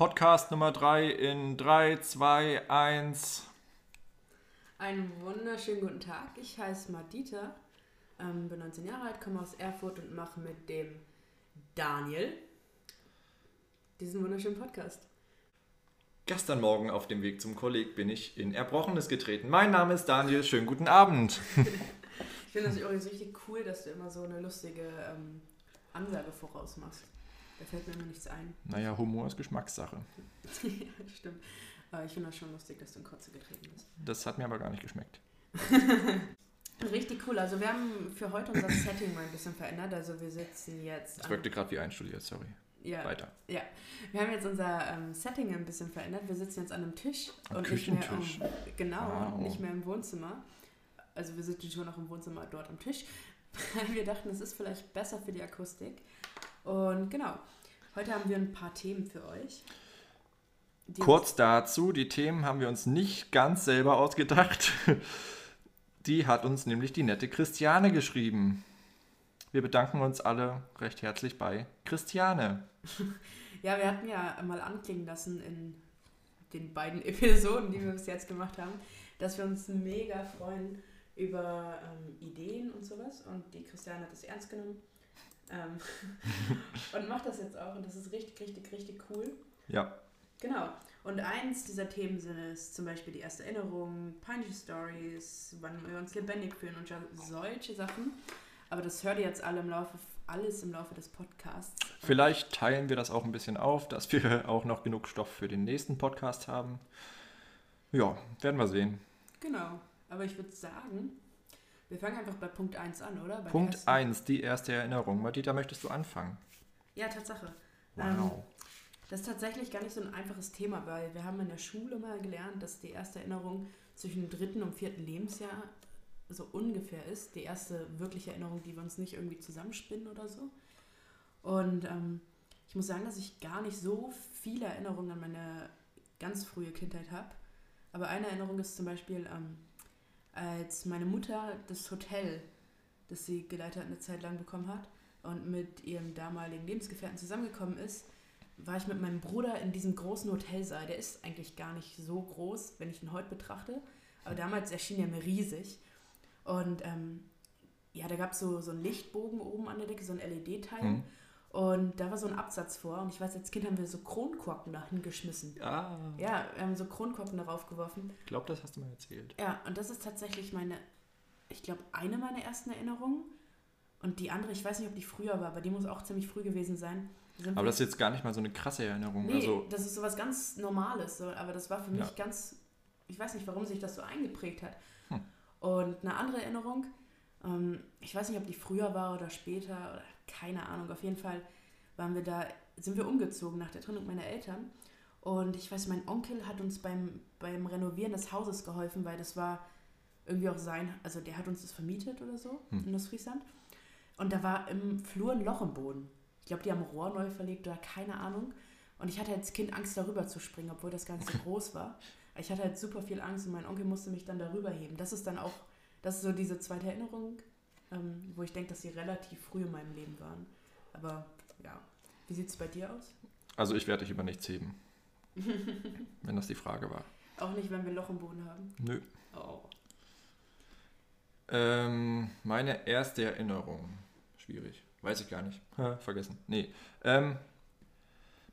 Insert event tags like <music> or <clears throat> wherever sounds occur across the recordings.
Podcast Nummer 3 in 3, 2, 1. Einen wunderschönen guten Tag. Ich heiße Madita, ähm, bin 19 Jahre alt, komme aus Erfurt und mache mit dem Daniel diesen wunderschönen Podcast. Gestern Morgen auf dem Weg zum Kolleg bin ich in Erbrochenes getreten. Mein Name ist Daniel, schönen guten Abend. Ich finde das übrigens richtig cool, dass du immer so eine lustige ähm, Ansage vorausmachst. Da fällt mir immer nichts ein. Naja, Humor ist Geschmackssache. <laughs> ja, stimmt. Aber ich finde das schon lustig, dass du in Kotze getreten bist. Das hat mir aber gar nicht geschmeckt. <laughs> Richtig cool. Also wir haben für heute unser Setting mal ein bisschen verändert. Also wir sitzen jetzt. Das wirkte gerade wie einstudiert, sorry. ja, Weiter. Ja, wir haben jetzt unser ähm, Setting ein bisschen verändert. Wir sitzen jetzt an einem Tisch Am und nicht mehr Küchentisch. im, genau Wow. nicht mehr im Wohnzimmer. Also wir sitzen schon noch im Wohnzimmer dort am Tisch. <laughs> wir dachten, es ist vielleicht besser für die Akustik. Und genau, heute haben wir ein paar Themen für euch. Kurz dazu, die Themen haben wir uns nicht ganz selber ausgedacht. <laughs> Die hat uns nämlich die nette Christiane geschrieben. Wir bedanken uns alle recht herzlich bei Christiane. <laughs> Ja, wir hatten ja mal anklingen lassen in den beiden <laughs> Episoden, die wir bis jetzt gemacht haben, dass wir uns mega freuen über ähm, Ideen und sowas. Und die Christiane hat das ernst genommen. Ähm, <laughs> und macht das jetzt auch. Und das ist richtig, richtig, richtig cool. Ja, Genau. Und eins dieser Themen sind es zum Beispiel die erste Erinnerung, peinliche Stories, wann wir uns lebendig fühlen und solche Sachen. Aber das hört ihr jetzt alle im Laufe, alles im Laufe des Podcasts. vielleicht teilen wir das auch ein bisschen auf, dass wir <laughs> auch noch genug Stoff für den nächsten Podcast haben. Ja, werden wir sehen. Genau. Aber ich würde sagen, wir fangen einfach bei Punkt 1 an, oder? Bei Punkt ersten- 1, die erste Erinnerung. Madita, möchtest du anfangen? Ja, Tatsache. Ähm, Wow. Das ist tatsächlich gar nicht so ein einfaches Thema, weil wir haben in der Schule mal gelernt, dass die erste Erinnerung zwischen dem dritten und vierten Lebensjahr so ungefähr ist. Die erste wirkliche Erinnerung, die wir uns nicht irgendwie zusammenspinnen oder so. Und ähm, ich muss sagen, dass ich gar nicht so viele Erinnerungen an meine ganz frühe Kindheit habe. Aber eine Erinnerung ist zum Beispiel, ähm, als meine Mutter das Hotel, das sie geleitet hat, eine Zeit lang bekommen hat und mit ihrem damaligen Lebensgefährten zusammengekommen ist, war ich mit meinem Bruder in diesem großen Hotelsaal. Der ist eigentlich gar nicht so groß, wenn ich ihn heute betrachte. Aber damals erschien er mir riesig. Und ähm, ja, da gab es so, so einen Lichtbogen oben an der Decke, so ein LED-Teil. Hm. Und da war so ein Absatz vor. Und ich weiß, als Kind haben wir so Kronkorken da hingeschmissen. Ah, Ja, wir haben so Kronkorken darauf geworfen. ich glaube, das hast du mal erzählt. Ja, und das ist tatsächlich meine, ich glaube, eine meiner ersten Erinnerungen. Und die andere, ich weiß nicht, ob die früher war, aber die muss auch ziemlich früh gewesen sein. Sind Aber das ist jetzt gar nicht mal so eine krasse Erinnerung. Nee, Also, das ist sowas ganz Normales, so, aber das war für mich Ja. ganz, ich weiß nicht, warum sich das so eingeprägt hat. Hm. Und eine andere Erinnerung, ähm, ich weiß nicht, ob die früher war oder später, oder keine Ahnung, auf jeden Fall waren wir da, sind wir umgezogen nach der Trennung meiner Eltern. Und ich weiß, mein Onkel hat uns beim, beim Renovieren des Hauses geholfen, weil das war irgendwie auch sein, also der hat uns das vermietet oder so Hm. in Ostfriesland. Und da war im Flur ein Loch im Boden. Ich glaube, die haben Rohr neu verlegt oder keine Ahnung. Und ich hatte als Kind Angst, darüber zu springen, obwohl das so <laughs> groß war. Ich hatte halt super viel Angst und mein Onkel musste mich dann darüber heben. Das ist dann auch, das ist so diese zweite Erinnerung, ähm, wo ich denke, dass sie relativ früh in meinem Leben waren. Aber ja, wie sieht es bei dir aus? also ich werde dich über nichts heben. <laughs> wenn das die Frage war. Auch nicht, wenn wir ein Loch im Boden haben. Nö. Oh. Ähm, meine erste Erinnerung. Schwierig. Weiß ich gar nicht. Ha, vergessen. Nee. Ähm,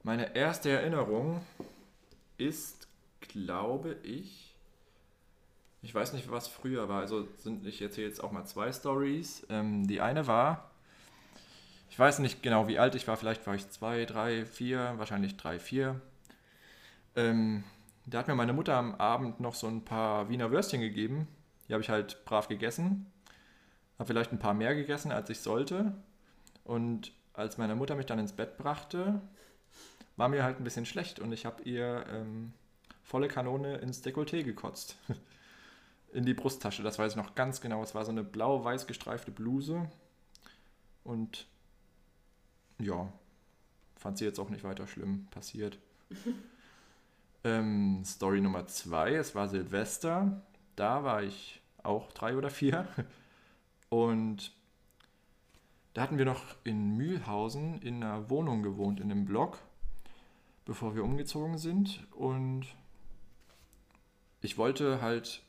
meine erste Erinnerung ist, glaube ich, ich weiß nicht, was früher war. Also sind, ich erzähle jetzt auch mal zwei Stories. Ähm, die eine war, ich weiß nicht genau, wie alt ich war. Vielleicht war ich zwei, drei, vier, wahrscheinlich drei, vier. Ähm, da hat mir meine Mutter am Abend noch so ein paar Wiener Würstchen gegeben. Die habe ich halt brav gegessen. Habe vielleicht ein paar mehr gegessen, als ich sollte. Und als meine Mutter mich dann ins Bett brachte, war mir halt ein bisschen schlecht und ich habe ihr ähm, volle Kanone ins Dekolleté gekotzt. <laughs> In die Brusttasche, das weiß ich noch ganz genau. Es war so eine blau-weiß gestreifte Bluse. Und ja, fand sie jetzt auch nicht weiter schlimm passiert. <laughs> ähm, Story Nummer zwei, es war Silvester. Da war ich auch drei oder vier. Und da hatten wir noch in Mühlhausen in einer Wohnung gewohnt, in einem Block. bevor wir umgezogen sind. Und ich wollte halt,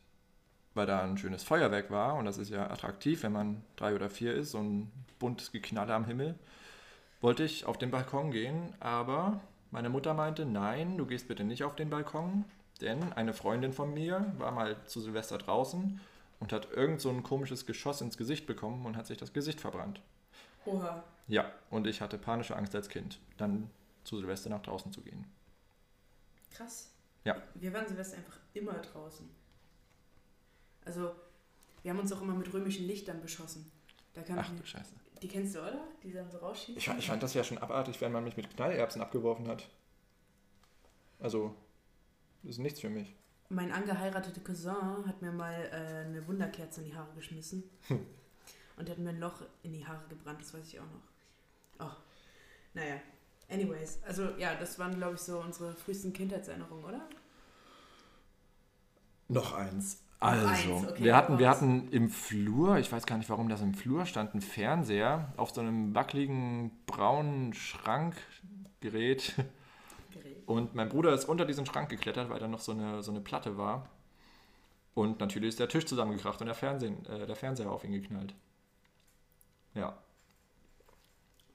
weil da ein schönes Feuerwerk war, und das ist ja attraktiv, wenn man drei oder vier ist, so ein buntes Geknalle am Himmel, wollte ich auf den Balkon gehen, aber meine Mutter meinte, nein, du gehst bitte nicht auf den Balkon, denn eine Freundin von mir war mal zu Silvester draußen und hat irgend so ein komisches Geschoss ins Gesicht bekommen und hat sich das Gesicht verbrannt. Oha. Ja, und ich hatte panische Angst als Kind, dann zu Silvester nach draußen zu gehen. Krass. Ja. Wir waren Silvester einfach immer draußen. Also, wir haben uns auch immer mit römischen Lichtern beschossen. Da kann Ach ich du Scheiße. Die kennst du, oder? Die dann so rausschießen. Ich, fand- ich fand das ja schon abartig, wenn man mich mit Knallerbsen abgeworfen hat. Also, das ist nichts für mich. Mein angeheiratete Cousin hat mir mal äh, eine Wunderkerze in die Haare geschmissen. Hm. Und hat mir ein Loch in die Haare gebrannt, das weiß ich auch noch. Oh, naja. Anyways, also ja, das waren, glaube ich, so unsere frühesten Kindheitserinnerungen, oder? Noch eins. Also, okay, wir, hatten, wir hatten im Flur, ich weiß gar nicht, warum das im Flur stand, ein Fernseher auf so einem wackeligen braunen Schrankgerät. Gerät. Und mein Bruder ist unter diesen Schrank geklettert, weil da noch so eine, so eine Platte war. Und natürlich ist der Tisch zusammengekracht und der, Fernsehen, äh, der Fernseher auf ihn geknallt. Ja,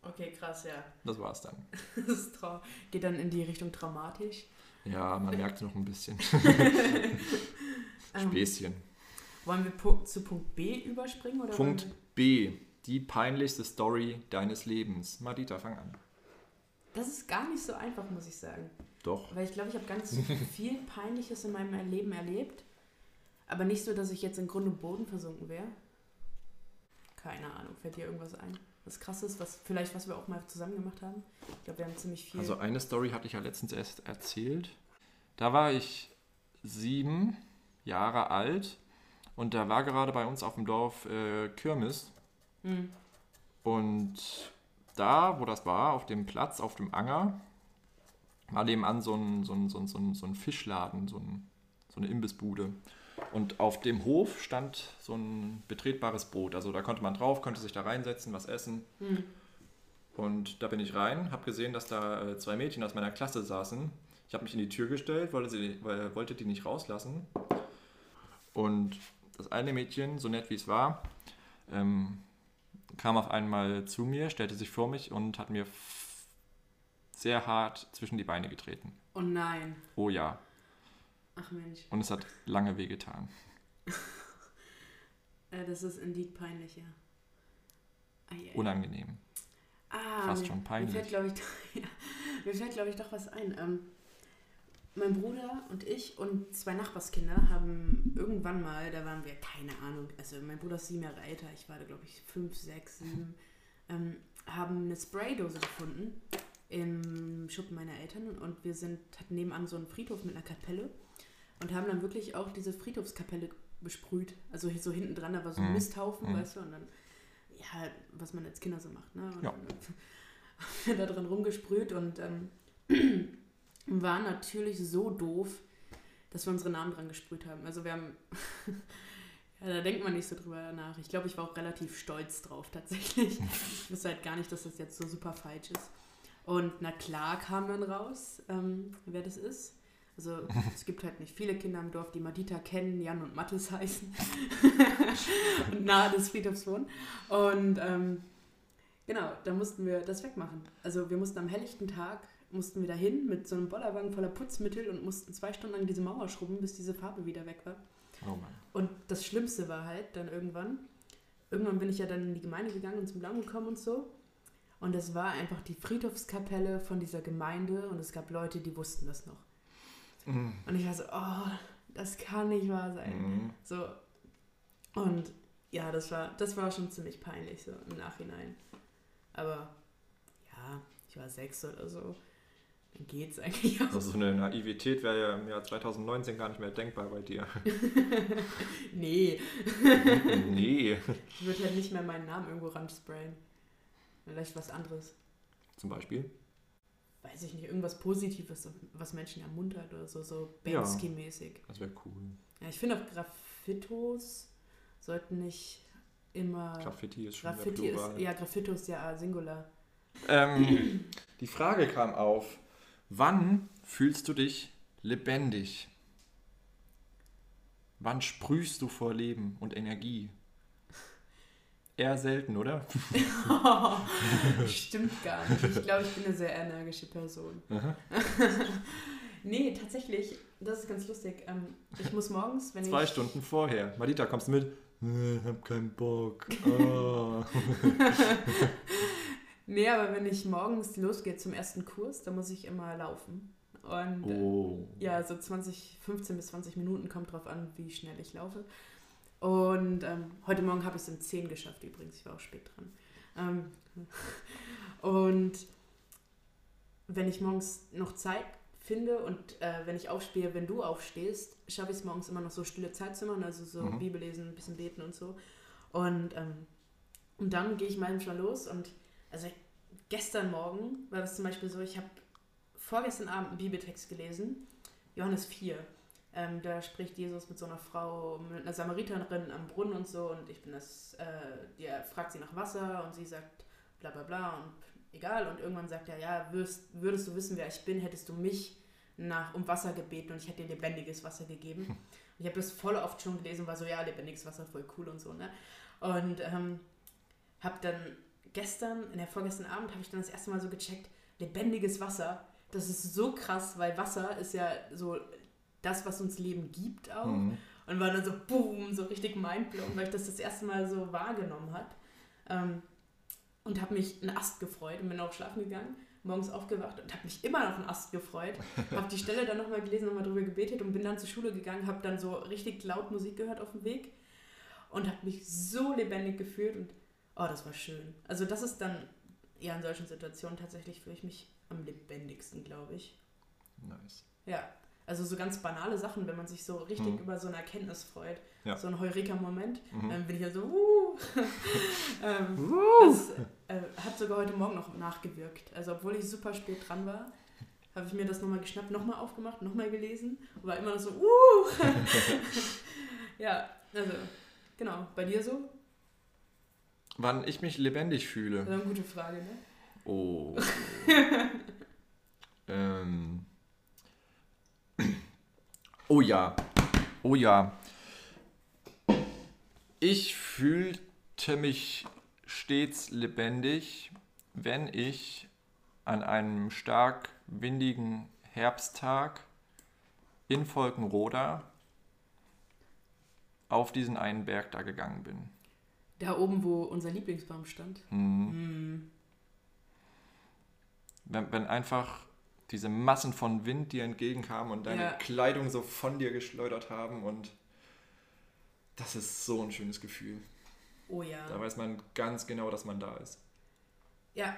Okay, krass, ja. das war's dann. <laughs> Das ist geht dann in die Richtung traumatisch. Ja, man merkt es noch ein bisschen. <laughs> Ähm, Späßchen. wollen wir zu Punkt B überspringen? Oder Punkt B. Die peinlichste Story deines Lebens. Madita, fang an. Das ist gar nicht so einfach, muss ich sagen. Doch. Weil ich glaube, ich habe ganz <laughs> viel Peinliches in meinem Leben erlebt. Aber nicht so, dass ich jetzt in Grund und Boden versunken wäre. Keine Ahnung, fällt dir irgendwas ein? Was krasses, was vielleicht was wir auch mal zusammen gemacht haben? Ich glaube, wir haben ziemlich viel. Also eine Story hatte ich ja letztens erst erzählt. Da war ich sieben Jahre alt und da war gerade bei uns auf dem Dorf äh, Kirmes. Hm. Und da, wo das war, auf dem Platz, auf dem Anger, war nebenan so ein, so ein, so ein, so ein, so ein Fischladen, so, ein, so eine Imbissbude. Und auf dem Hof stand so ein betretbares Boot. Also da konnte man drauf, konnte sich da reinsetzen, was essen. Hm. Und da bin ich rein, habe gesehen, dass da äh, zwei Mädchen aus meiner Klasse saßen. Ich habe mich in die Tür gestellt, wollte, sie, weil, wollte die nicht rauslassen. Und das eine Mädchen, so nett wie es war, ähm, kam auf einmal zu mir, stellte sich vor mich und hat mir sehr hart zwischen die Beine getreten. Oh nein. Oh ja. Ach Mensch. Und es hat lange wehgetan. <laughs> Das ist indeed peinlich, ja. Ei, ei. Unangenehm. Ah, Fast mir, schon Mir peinlich. fällt, glaube ich, <laughs> ja, mir fällt, glaube ich, doch was ein. Ähm, mein Bruder und ich und zwei Nachbarskinder haben irgendwann mal, da waren wir, keine Ahnung, also mein Bruder ist sieben Jahre älter, ich war da, glaube ich, fünf, sechs, sieben, ähm, haben eine Spraydose gefunden im Schuppen meiner Eltern und wir sind, hatten nebenan so einen Friedhof mit einer Kapelle und haben dann wirklich auch diese Friedhofskapelle besprüht. Also so hinten dran, da war so ein Mhm. Misthaufen, Mhm. weißt du, und dann, ja, was man als Kinder so macht, ne? Und Ja. dann <laughs> haben wir da drin rumgesprüht und ähm, <clears throat> war natürlich so doof, dass wir unsere Namen dran gesprüht haben. Also wir haben, <laughs> ja, da denkt man nicht so drüber nach. Ich glaube, ich war auch relativ stolz drauf tatsächlich. <laughs> Ich wusste halt gar nicht, dass das jetzt so super falsch ist. Und na klar kam dann raus, ähm, wer das ist. Also <laughs> es gibt halt nicht viele Kinder im Dorf, die Madita kennen, Jan und Mathis heißen und nahe des Friedhofs wohnen. Und ähm, genau, da mussten wir das wegmachen. Also wir mussten am helllichten Tag, mussten wir dahin mit so einem Bollerwagen voller Putzmittel und mussten zwei Stunden lang diese Mauer schrubben, bis diese Farbe wieder weg war. Oh. Und das Schlimmste war halt dann irgendwann, irgendwann bin ich ja dann in die Gemeinde gegangen und zum Glauben gekommen und so. Und es war einfach die Friedhofskapelle von dieser Gemeinde und es gab Leute, die wussten das noch. Mhm. Und ich war so, oh, das kann nicht wahr sein. Mhm. So. Und ja, das war, das war schon ziemlich peinlich so im Nachhinein. Aber ja, ich war sechs oder so. Geht's eigentlich auch. Also so eine Naivität wäre ja im Jahr 2019 gar nicht mehr denkbar bei dir. <laughs> nee, <laughs> nee. ich würde halt nicht mehr meinen Namen irgendwo ransprayen. Vielleicht was anderes. Zum Beispiel. Weiß ich nicht, irgendwas Positives, was Menschen ermuntert oder so, so Ja. Bansky-mäßig. Das wäre cool. Ja, ich finde auch Graffitos sollten nicht immer. Graffiti ist schon Graffiti ist, ja, Graffitos ja Singular. Ähm, die Frage kam auf, Wann fühlst du dich lebendig? Wann sprühst du vor Leben und Energie? Eher selten, oder? <laughs> Stimmt gar nicht. Ich glaube, ich bin eine sehr energische Person. <laughs> nee, tatsächlich, das ist ganz lustig. Ähm, ich muss morgens, wenn Zwei ich... Stunden vorher. Madita, kommst du mit? Ich hab keinen Bock. Oh. <laughs> nee, aber wenn ich morgens losgehe zum ersten Kurs, dann muss ich immer laufen. Und äh, oh. ja, so 20, 15 bis 20 Minuten kommt drauf an, wie schnell ich laufe. Und ähm, heute Morgen habe ich es in 10 geschafft übrigens, ich war auch spät dran. Ähm, <laughs> und wenn ich morgens noch Zeit finde und äh, wenn ich aufstehe, wenn du aufstehst, schaffe ich es morgens immer noch so stille Zeit zu machen, also so Mhm. Bibel lesen, ein bisschen beten und so. Und, ähm, und dann gehe ich manchmal los und also gestern Morgen war das zum Beispiel so, ich habe vorgestern Abend einen Bibeltext gelesen, Johannes 4. Ähm, da spricht Jesus mit so einer Frau, mit einer Samariterin am Brunnen und so und ich bin das, äh, der fragt sie nach Wasser und sie sagt bla bla bla und egal und irgendwann sagt er, ja, würdest, würdest du wissen, wer ich bin, hättest du mich nach, um Wasser gebeten und ich hätte dir lebendiges Wasser gegeben. Und <laughs> ich habe das voll oft schon gelesen war so, ja, lebendiges Wasser, voll cool und so, ne? Und ähm, habe dann gestern, in der vorgestern Abend, habe ich dann das erste Mal so gecheckt, lebendiges Wasser, das ist so krass, weil Wasser ist ja so das, was uns Leben gibt auch. Mhm. Und war dann so, boom, so richtig mindblown, weil ich das das erste Mal so wahrgenommen habe. Ähm, und habe mich einen Ast gefreut und bin auch schlafen gegangen, morgens aufgewacht und habe mich immer noch einen Ast gefreut. <laughs> habe die Stelle dann nochmal gelesen, nochmal drüber gebetet und bin dann zur Schule gegangen, habe dann so richtig laut Musik gehört auf dem Weg und habe mich so lebendig gefühlt und oh, das war schön. Also das ist dann, ja, in solchen Situationen tatsächlich fühle ich mich am lebendigsten, glaube ich. Nice. Ja, also so ganz banale Sachen, wenn man sich so richtig Mhm. über so eine Erkenntnis freut. Ja. So ein Heureka-Moment. Mhm. Dann bin ich ja so, uh. <laughs> ähm, das äh, hat sogar heute Morgen noch nachgewirkt. Also obwohl ich super spät dran war, habe ich mir das nochmal geschnappt, nochmal aufgemacht, nochmal gelesen und war immer noch so, uh. <laughs> ja, also genau. Bei dir so? Wann ich mich lebendig fühle. Das ist eine gute Frage, ne? Oh. <laughs> ähm. Oh ja. Oh ja. Ich fühlte mich stets lebendig, wenn ich an einem stark windigen Herbsttag in Volkenroda auf diesen einen Berg da gegangen bin. Da oben, wo unser Lieblingsbaum stand. Hm. Hm. wenn, wenn einfach diese Massen von Wind dir entgegenkamen und deine Ja. Kleidung so von dir geschleudert haben und das ist so ein schönes Gefühl. Oh ja. Da weiß man ganz genau, dass man da ist. Ja,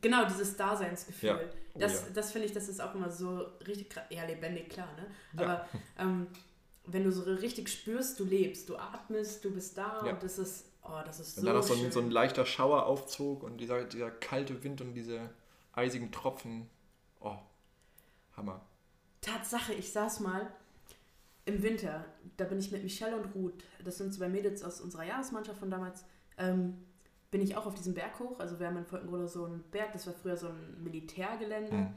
genau, dieses Daseinsgefühl. Ja. Oh das ja. das finde ich, das ist auch immer so richtig, ja, lebendig, klar, ne? Ja. Aber ähm, wenn du so richtig spürst, du lebst, du atmest, du bist da und das ist, oh, das ist Wenn so da noch so schön. ein, so ein leichter Schauer aufzog und dieser, dieser kalte Wind und diese eisigen Tropfen. Oh, Hammer. Tatsache, ich saß mal im Winter, da bin ich mit Michelle und Ruth, das sind zwei Mädels aus unserer Jahresmannschaft von damals, ähm, bin ich auch auf diesem Berg hoch. Also wir haben in Volkenroda so einen Berg, das war früher so ein Militärgelände Hm.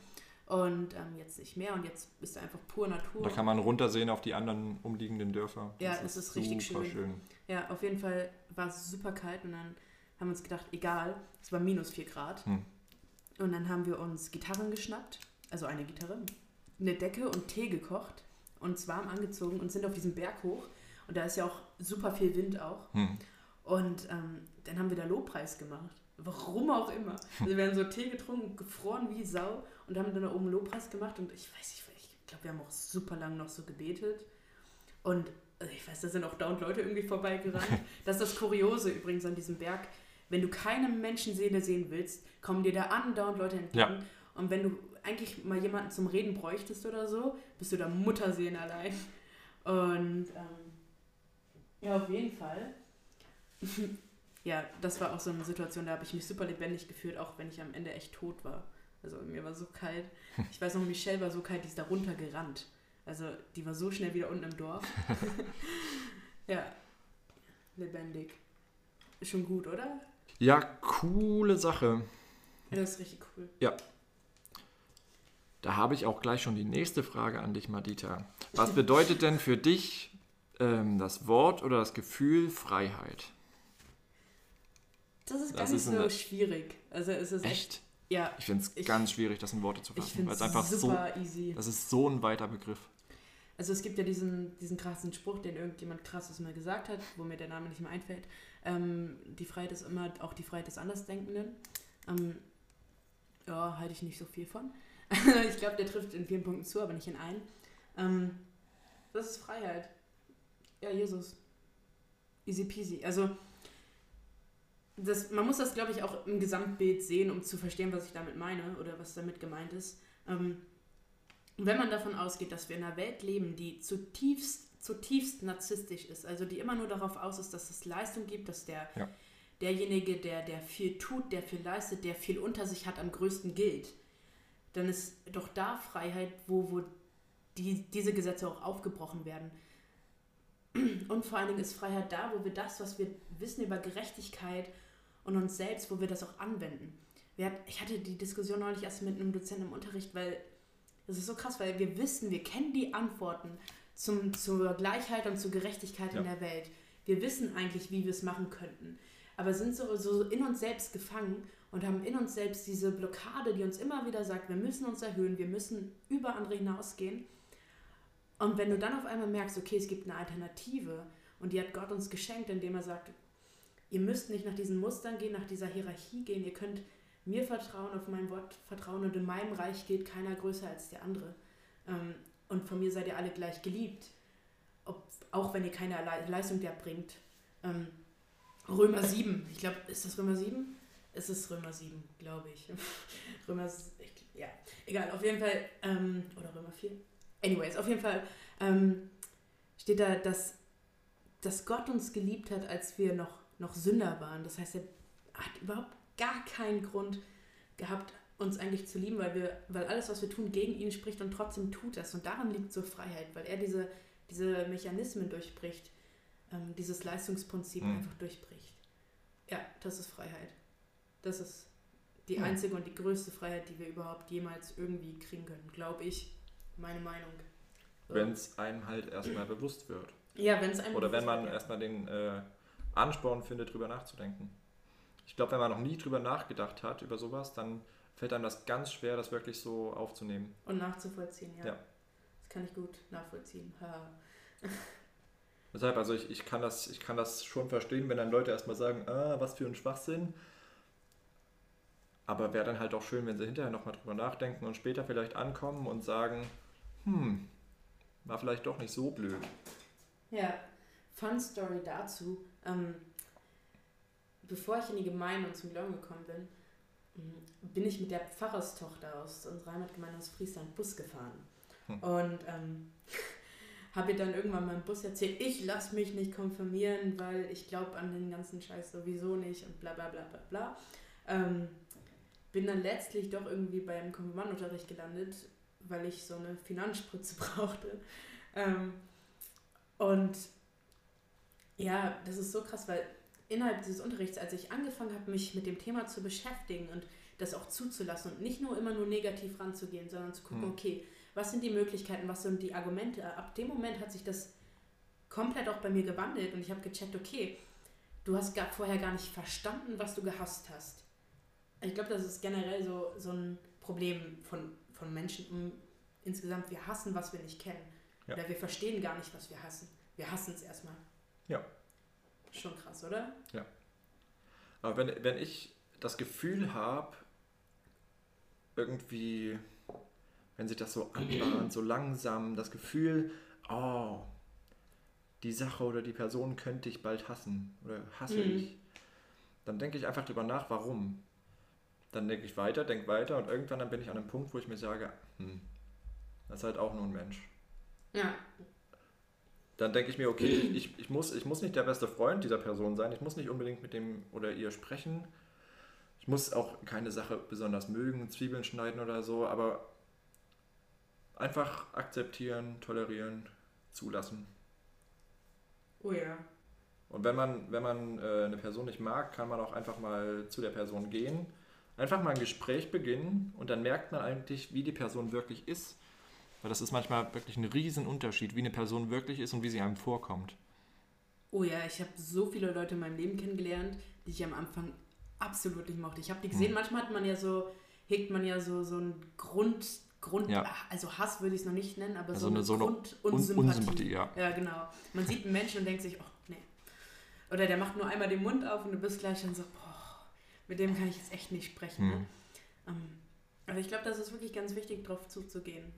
und ähm, jetzt nicht mehr und jetzt ist da einfach pur Natur. Da kann man runtersehen auf die anderen umliegenden Dörfer. Ja, das ist richtig super schön. Ja, auf jeden Fall war es super kalt und dann haben wir uns gedacht, egal, es war minus 4 Grad. Hm. Und dann haben wir uns Gitarren geschnappt, also eine Gitarre, eine Decke und Tee gekocht, uns warm angezogen und sind auf diesen Berg hoch. Und da ist ja auch super viel Wind auch. Hm. Und ähm, dann haben wir da Lobpreis gemacht. Warum auch immer. Also wir haben so Tee getrunken, gefroren wie Sau und haben dann da oben Lobpreis gemacht. Und ich weiß nicht, ich glaube, wir haben auch super lang noch so gebetet. Und ich weiß, da sind auch dauernd Leute irgendwie vorbeigerannt. <laughs> Das ist das Kuriose übrigens an diesem Berg. Wenn du keine Menschenseele sehen willst, kommen dir da andauernd Leute entgegen. Ja. Und wenn du eigentlich mal jemanden zum Reden bräuchtest oder so, bist du da Mutterseelen allein. Und ähm, ja, auf jeden Fall. <laughs> ja, das war auch so eine Situation, da habe ich mich super lebendig gefühlt, auch wenn ich am Ende echt tot war. Also mir war so kalt. <laughs> Ich weiß noch, Michelle war so kalt, die ist da runtergerannt. Also die war so schnell wieder unten im Dorf. <laughs> ja, lebendig. Ist schon gut, oder? Ja, coole Sache. Ja, Das ist richtig cool. Da habe ich auch gleich schon die nächste Frage an dich, Madita. Was bedeutet denn für dich ähm, das Wort oder das Gefühl Freiheit? Das ist das gar ist nicht so schwierig. Also es ist echt. echt ja. Ich finde es ganz schwierig, das in Worte zu fassen, weil es einfach so. Easy. Das ist so ein weiter Begriff. Also es gibt ja diesen, diesen krassen Spruch, den irgendjemand krasses mal gesagt hat, wo mir der Name nicht mehr einfällt. Ähm, die Freiheit ist immer auch die Freiheit des Andersdenkenden. Ähm, ja, halte ich nicht so viel von. <laughs> ich glaube, der trifft in vielen Punkten zu, aber nicht in allen. Ähm, das ist Freiheit. Ja, Jesus. Easy peasy. Also, das, man muss das, glaube ich, auch im Gesamtbild sehen, um zu verstehen, was ich damit meine oder was damit gemeint ist. Ähm, wenn man davon ausgeht, dass wir in einer Welt leben, die zutiefst, zutiefst narzisstisch ist, also die immer nur darauf aus ist, dass es Leistung gibt, dass der, ja. derjenige, der, der viel tut, der viel leistet, der viel unter sich hat, am größten gilt, dann ist doch da Freiheit, wo, wo die, diese Gesetze auch aufgebrochen werden. Und vor allen Dingen ist Freiheit da, wo wir das, was wir wissen über Gerechtigkeit und uns selbst, wo wir das auch anwenden. Ich hatte die Diskussion neulich erst mit einem Dozenten im Unterricht, weil das ist so krass, weil wir wissen, wir kennen die Antworten zum, zur Gleichheit und zur Gerechtigkeit ja. in der Welt. Wir wissen eigentlich, wie wir es machen könnten, aber sind so, so in uns selbst gefangen und haben in uns selbst diese Blockade, die uns immer wieder sagt, wir müssen uns erhöhen, wir müssen über andere hinausgehen. Und wenn du dann auf einmal merkst, okay, es gibt eine Alternative und die hat Gott uns geschenkt, indem er sagt, ihr müsst nicht nach diesen Mustern gehen, nach dieser Hierarchie gehen, ihr könnt mir vertrauen, auf mein Wort vertrauen und in meinem Reich geht keiner größer als der andere. Ähm, und von mir seid ihr alle gleich geliebt, Ob, auch wenn ihr keine Leistung der bringt. Ähm, Römer 7, ich glaube, ist das Römer 7? Es ist Römer 7, glaube ich. <laughs> Römer, ja, egal, auf jeden Fall, ähm, oder Römer 4. Anyways, auf jeden Fall ähm, steht da, dass, dass Gott uns geliebt hat, als wir noch, noch Sünder waren. Das heißt, er hat überhaupt gar keinen Grund gehabt, uns eigentlich zu lieben, weil wir, weil alles, was wir tun, gegen ihn spricht und trotzdem tut es. Und daran liegt so Freiheit, weil er diese, diese Mechanismen durchbricht, ähm, dieses Leistungsprinzip mhm. einfach durchbricht. Ja, das ist Freiheit. Das ist die mhm. einzige und die größte Freiheit, die wir überhaupt jemals irgendwie kriegen können, glaube ich. Meine Meinung. So. Wenn es einem halt erstmal bewusst wird. Ja, wenn es einem Oder wenn man wird, erstmal den äh, Ansporn findet, drüber nachzudenken. Ich glaube, wenn man noch nie drüber nachgedacht hat, über sowas, dann fällt einem das ganz schwer, das wirklich so aufzunehmen. Und nachzuvollziehen, ja. ja. Das kann ich gut nachvollziehen. <laughs> Deshalb, also ich, ich, kann das, ich kann das schon verstehen, wenn dann Leute erstmal sagen, ah, was für ein Schwachsinn. Aber wäre dann halt auch schön, wenn sie hinterher nochmal drüber nachdenken und später vielleicht ankommen und sagen, hm, war vielleicht doch nicht so blöd. Ja, Fun Story dazu. Ähm, bevor ich in die Gemeinde und zum Glauben gekommen bin, mm, bin ich mit der Pfarrerstochter aus unserer Heimatgemeinde aus Friesland Bus gefahren. Hm. Und ähm, <laughs> habe ihr dann irgendwann mal im Bus erzählt, ich lasse mich nicht konfirmieren, weil ich glaube an den ganzen Scheiß sowieso nicht und bla bla bla bla bla. Ähm, bin dann letztlich doch irgendwie beim Konfirmandunterricht gelandet, weil ich so eine Finanzspritze <laughs> brauchte. Ähm, und ja, das ist so krass, weil innerhalb dieses Unterrichts, als ich angefangen habe, mich mit dem Thema zu beschäftigen und das auch zuzulassen und nicht nur immer nur negativ ranzugehen, sondern zu gucken, hm. okay, was sind die Möglichkeiten, was sind die Argumente. Ab dem Moment hat sich das komplett auch bei mir gewandelt und ich habe gecheckt, okay, du hast gar, vorher gar nicht verstanden, was du gehasst hast. Ich glaube, das ist generell so, so ein Problem von, von Menschen insgesamt. Wir hassen, was wir nicht kennen. Ja. Oder wir verstehen gar nicht, was wir hassen. Wir hassen es erstmal. Ja. Schon krass, oder? Ja. Aber wenn, wenn ich das Gefühl habe, irgendwie, wenn sich das so anbahnt, so langsam, das Gefühl, oh, die Sache oder die Person könnte ich bald hassen oder hasse mhm. ich, dann denke ich einfach drüber nach, warum. Dann denke ich weiter, denke weiter und irgendwann dann bin ich an einem Punkt, wo ich mir sage, hm, das ist halt auch nur ein Mensch. Ja, dann denke ich mir, okay, ich, ich, muss, ich muss nicht der beste Freund dieser Person sein, ich muss nicht unbedingt mit dem oder ihr sprechen, ich muss auch keine Sache besonders mögen, Zwiebeln schneiden oder so, aber einfach akzeptieren, tolerieren, zulassen. Oh ja. Und wenn man, wenn man äh, eine Person nicht mag, kann man auch einfach mal zu der Person gehen Einfach mal ein Gespräch beginnen und dann merkt man eigentlich, wie die Person wirklich ist. Weil das ist manchmal wirklich ein Riesenunterschied, wie eine Person wirklich ist und wie sie einem vorkommt. Oh ja, ich habe so viele Leute in meinem Leben kennengelernt, die ich am Anfang absolut nicht mochte. Ich habe die gesehen, hm. manchmal hat man ja so, hegt man ja so, so einen Grund, Grund ja. also Hass würde ich es noch nicht nennen, aber also so eine, so Grund- und Sympathie. Unsympathie. Ja. ja, genau. Man sieht einen Menschen und denkt sich, oh, nee. Oder der macht nur einmal den Mund auf und du bist gleich dann so, boah, mit dem kann ich jetzt echt nicht sprechen. Mhm. Ne? Ähm, aber ich glaube, das ist wirklich ganz wichtig, darauf zuzugehen.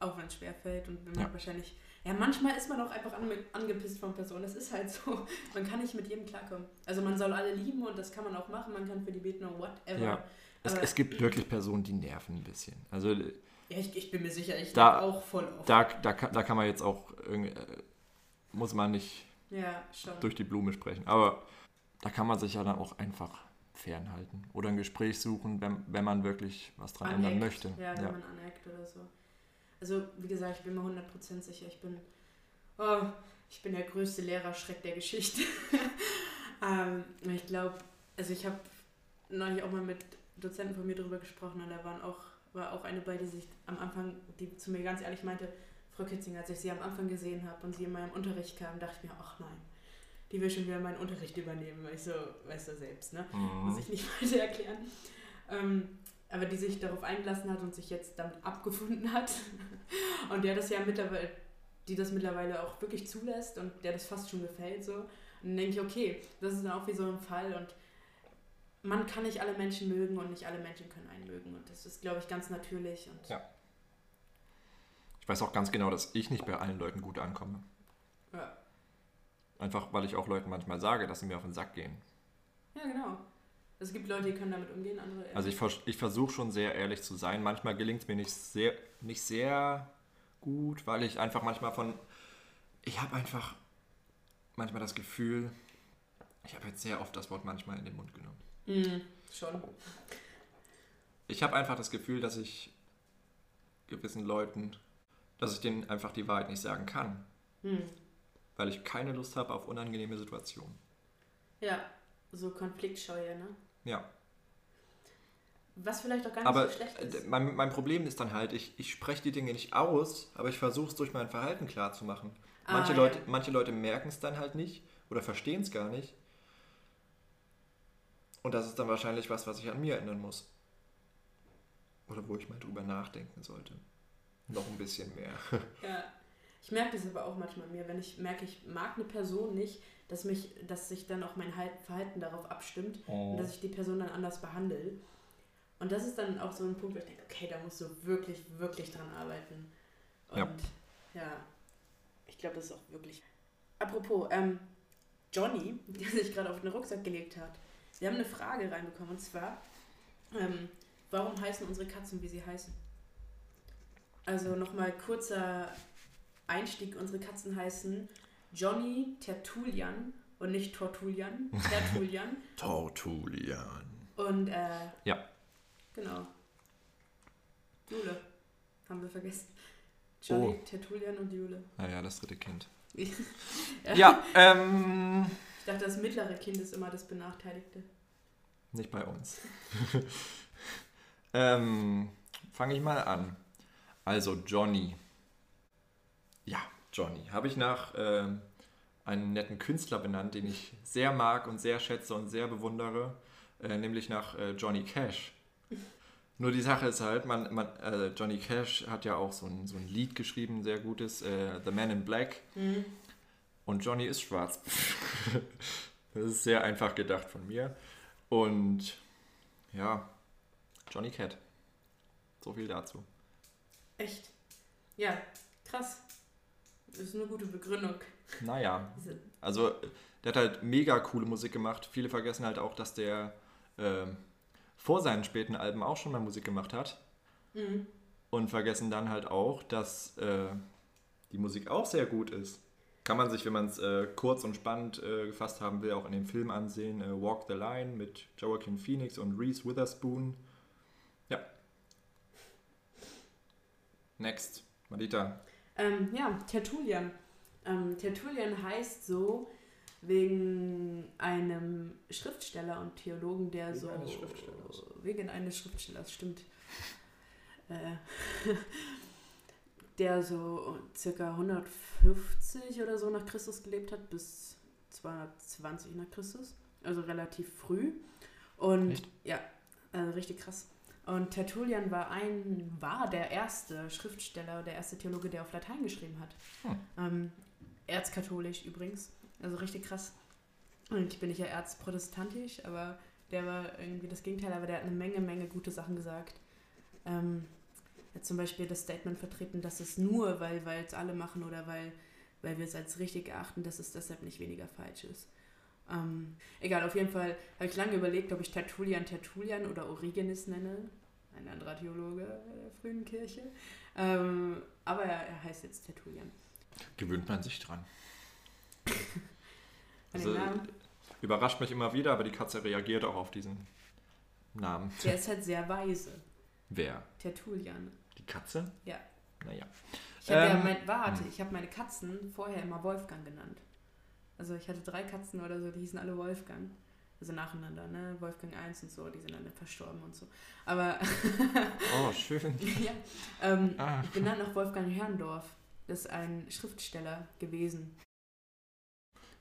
Auch wenn es schwerfällt und wenn man ja. wahrscheinlich. Ja, manchmal ist man auch einfach ange angepisst von Personen. Das ist halt so. <laughs> Man kann nicht mit jedem klarkommen. Also man soll alle lieben und das kann man auch machen. Man kann für die beten oder whatever. Ja. Es, es, gibt wirklich Personen, die nerven ein bisschen. Also ja, ich, ich bin mir sicher, ich da, auch voll oft. Da, da, da kann man jetzt auch, äh, muss man nicht ja, durch die Blume sprechen. Aber da kann man sich ja dann auch einfach fernhalten. Oder ein Gespräch suchen, wenn, wenn man wirklich was dran aneckt. ändern möchte. Ja, wenn ja. man aneckt oder so. Also, wie gesagt, ich bin mir 100% sicher, ich bin, oh, ich bin der größte Lehrerschreck der Geschichte. <laughs> ähm, ich glaube, also ich habe neulich auch mal mit Dozenten von mir darüber gesprochen und da waren auch war auch eine bei, die sich am Anfang, die zu mir ganz ehrlich meinte, Frau Kitzinger, als ich sie am Anfang gesehen habe und sie in meinem Unterricht kam, dachte ich mir, ach nein, die will schon wieder meinen Unterricht übernehmen, weil ich so, weißt du selbst, ne? Mhm. Muss ich nicht <laughs> weiter erklären. Ähm, aber die sich darauf eingelassen hat und sich jetzt damit abgefunden hat <laughs> und der das ja mittlerweile, die das mittlerweile auch wirklich zulässt und der das fast schon gefällt so. Und dann denke ich, okay, das ist dann auch wie so ein Fall und man kann nicht alle Menschen mögen und nicht alle Menschen können einen mögen. Und das ist, glaube ich, ganz natürlich. Und ja. Ich weiß auch ganz genau, dass ich nicht bei allen Leuten gut ankomme. Ja. Einfach, weil ich auch Leuten manchmal sage, dass sie mir auf den Sack gehen. Ja, genau. Es gibt Leute, die können damit umgehen, andere ehrlich. Also ich, ich versuche schon sehr ehrlich zu sein. Manchmal gelingt es mir nicht sehr, nicht sehr gut, weil ich einfach manchmal von... Ich habe einfach manchmal das Gefühl, ich habe jetzt sehr oft das Wort manchmal in den Mund genommen. Mhm, schon. Ich habe einfach das Gefühl, dass ich gewissen Leuten, dass ich denen einfach die Wahrheit nicht sagen kann. Mhm. Weil ich keine Lust habe auf unangenehme Situationen. Ja, so Konfliktscheue, ne? Ja. Was vielleicht auch gar nicht aber so schlecht ist. Mein, mein Problem ist dann halt, ich, ich spreche die Dinge nicht aus, aber ich versuche es durch mein Verhalten klarzumachen. Ah, manche, ah, Leute, ja. manche Leute merken es dann halt nicht oder verstehen es gar nicht. Und das ist dann wahrscheinlich was, was ich an mir ändern muss. Oder wo ich mal drüber nachdenken sollte. Noch ein bisschen mehr. <laughs> Ja. Ich merke das aber auch manchmal mir, wenn ich merke, ich mag eine Person nicht, dass mich, dass sich dann auch mein Verhalten darauf abstimmt oh. und dass ich die Person dann anders behandle. Und das ist dann auch so ein Punkt, wo ich denke, okay, da musst du wirklich, wirklich dran arbeiten. Und ja, ja ich glaube, das ist auch wirklich. Apropos, ähm, Johnny, <laughs> der sich gerade auf den Rucksack gelegt hat, wir haben eine Frage reinbekommen und zwar, ähm, warum heißen unsere Katzen, wie sie heißen? Also nochmal kurzer Einstieg. Unsere Katzen heißen Johnny Tertullian und nicht Tortulian. <laughs> Tertullian. Tortulian. Und äh, ja. Genau. Jule. Haben wir vergessen. Johnny, oh. Tertullian und Jule. Naja, das dritte Kind. <laughs> ja, ja ähm. Ich dachte, das mittlere Kind ist immer das Benachteiligte. Nicht bei uns. <laughs> ähm, Fange ich mal an. Also Johnny. Ja, Johnny. Habe ich nach äh, einem netten Künstler benannt, den ich sehr mag und sehr schätze und sehr bewundere, äh, nämlich nach äh, Johnny Cash. Nur die Sache ist halt, man, man äh, Johnny Cash hat ja auch so ein, so ein Lied geschrieben, sehr gutes, äh, The Man in Black. Mhm. Und Johnny ist schwarz. <laughs> das ist sehr einfach gedacht von mir. Und ja, Johnny Cat. So viel dazu. Echt? Ja, krass. Das ist eine gute Begründung. Naja, also der hat halt mega coole Musik gemacht. Viele vergessen halt auch, dass der äh, vor seinen späten Alben auch schon mal Musik gemacht hat. Mhm. Und vergessen dann halt auch, dass äh, die Musik auch sehr gut ist. Kann man sich, wenn man es äh, kurz und spannend äh, gefasst haben will, auch in dem Film ansehen. Äh, Walk the Line mit Joaquin Phoenix und Reese Witherspoon. Ja. Next. Malita. Ähm, ja, Tertullian. Ähm, Tertullian heißt so, wegen einem Schriftsteller und Theologen, der Wegen so. eines Schriftstellers. Wegen eines Schriftstellers, stimmt. Äh, <laughs> der so circa 150 oder so nach Christus gelebt hat, bis 220 nach Christus. Also relativ früh. Und Echt? ja, also richtig krass. Und Tertullian war ein, war der erste Schriftsteller, der erste Theologe, der auf Latein geschrieben hat. Hm. Ähm, erzkatholisch übrigens. Also richtig krass. Und ich bin nicht ja erzprotestantisch, aber der war irgendwie das Gegenteil, aber der hat eine Menge, Menge gute Sachen gesagt. Ähm, er hat zum Beispiel das Statement vertreten, dass es nur, weil weil es alle machen oder weil, weil wir es als richtig erachten, dass es deshalb nicht weniger falsch ist. Ähm, egal, auf jeden Fall habe ich lange überlegt, ob ich Tertullian Tertullian oder Origenes nenne. Ein anderer Theologe der frühen Kirche. Ähm, aber er, er heißt jetzt Tertullian. Gewöhnt man sich dran. <laughs> An Also, überrascht mich immer wieder, aber die Katze reagiert auch auf diesen Namen. Der ist halt sehr weise. Wer? Tertullian. Die Katze? Ja. Naja. Ich habe ja Ähm, mein, warte, hm. ich habe meine Katzen vorher immer Wolfgang genannt. Also ich hatte drei Katzen oder so, die hießen alle Wolfgang. Also nacheinander, ne? Wolfgang 1 und so, die sind dann verstorben und so. Aber <laughs> Oh, schön. <laughs> ja, ähm, Ah. ich bin dann nach Wolfgang Herrndorf. Das ist ein Schriftsteller gewesen.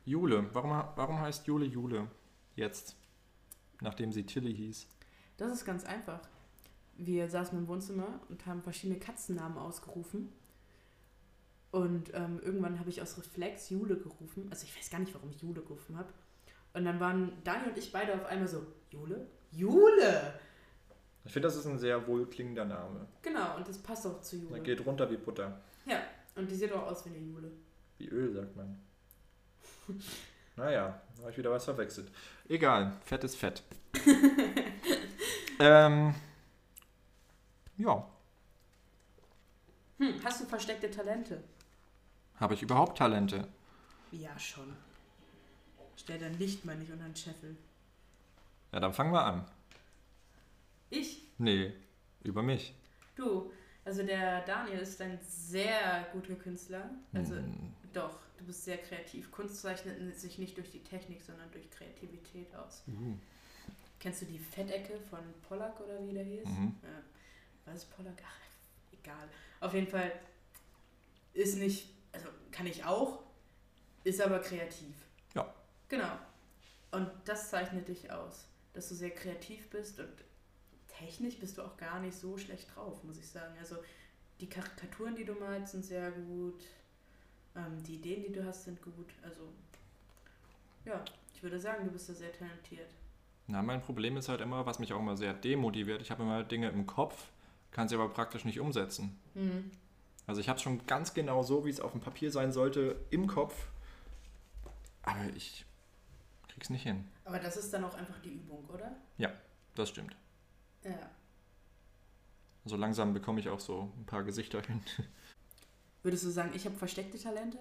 Jule. Warum, warum heißt Jule Jule? Jetzt. Nachdem sie Tilly hieß. Das ist ganz einfach. Wir saßen im Wohnzimmer und haben verschiedene Katzennamen ausgerufen. Und ähm, irgendwann habe ich aus Reflex Jule gerufen. Also ich weiß gar nicht, warum ich Jule gerufen habe. Und dann waren Daniel und ich beide auf einmal so, Jule? Jule! Ich finde, das ist ein sehr wohlklingender Name. Genau, und das passt auch zu Der Jule. geht runter wie Butter. Ja, und die sieht auch aus wie eine Jule. Wie Öl, sagt man. Naja, da habe ich wieder was verwechselt. Egal, Fett ist Fett. <laughs> ähm, ja, Hm, hast du versteckte Talente? Habe ich überhaupt Talente? Ja, schon. Stell dein Licht mal nicht unter den Scheffel. Ja, dann fangen wir an. Ich? Nee, über mich. Du. Also der Daniel ist ein sehr guter Künstler. Also Hm, Doch, du bist sehr kreativ. Kunst zeichnet sich nicht durch die Technik, sondern durch Kreativität aus. uh, Kennst du die Fettecke von Pollack oder wie der hieß? Mhm. Ja. Was ist Pollack? Ach, egal. Auf jeden Fall ist nicht, also kann ich auch, ist aber kreativ. Ja. Genau. Und das zeichnet dich aus, dass du sehr kreativ bist und technisch bist du auch gar nicht so schlecht drauf, muss ich sagen. Also die Karikaturen, die du malst, sind sehr gut. Ähm, die Ideen, die du hast, sind gut. Also ja, ich würde sagen, du bist da sehr talentiert. Na, mein Problem ist halt immer, was mich auch immer sehr demotiviert. Ich habe immer Dinge im Kopf, kann sie aber praktisch nicht umsetzen. Mhm. Also ich habe es schon ganz genau so, wie es auf dem Papier sein sollte, im Kopf. Aber ich krieg's nicht hin. Aber das ist dann auch einfach die Übung, oder? Das stimmt. Ja. So langsam bekomme ich auch so ein paar Gesichter hin. <laughs> Würdest du sagen, ich habe versteckte Talente?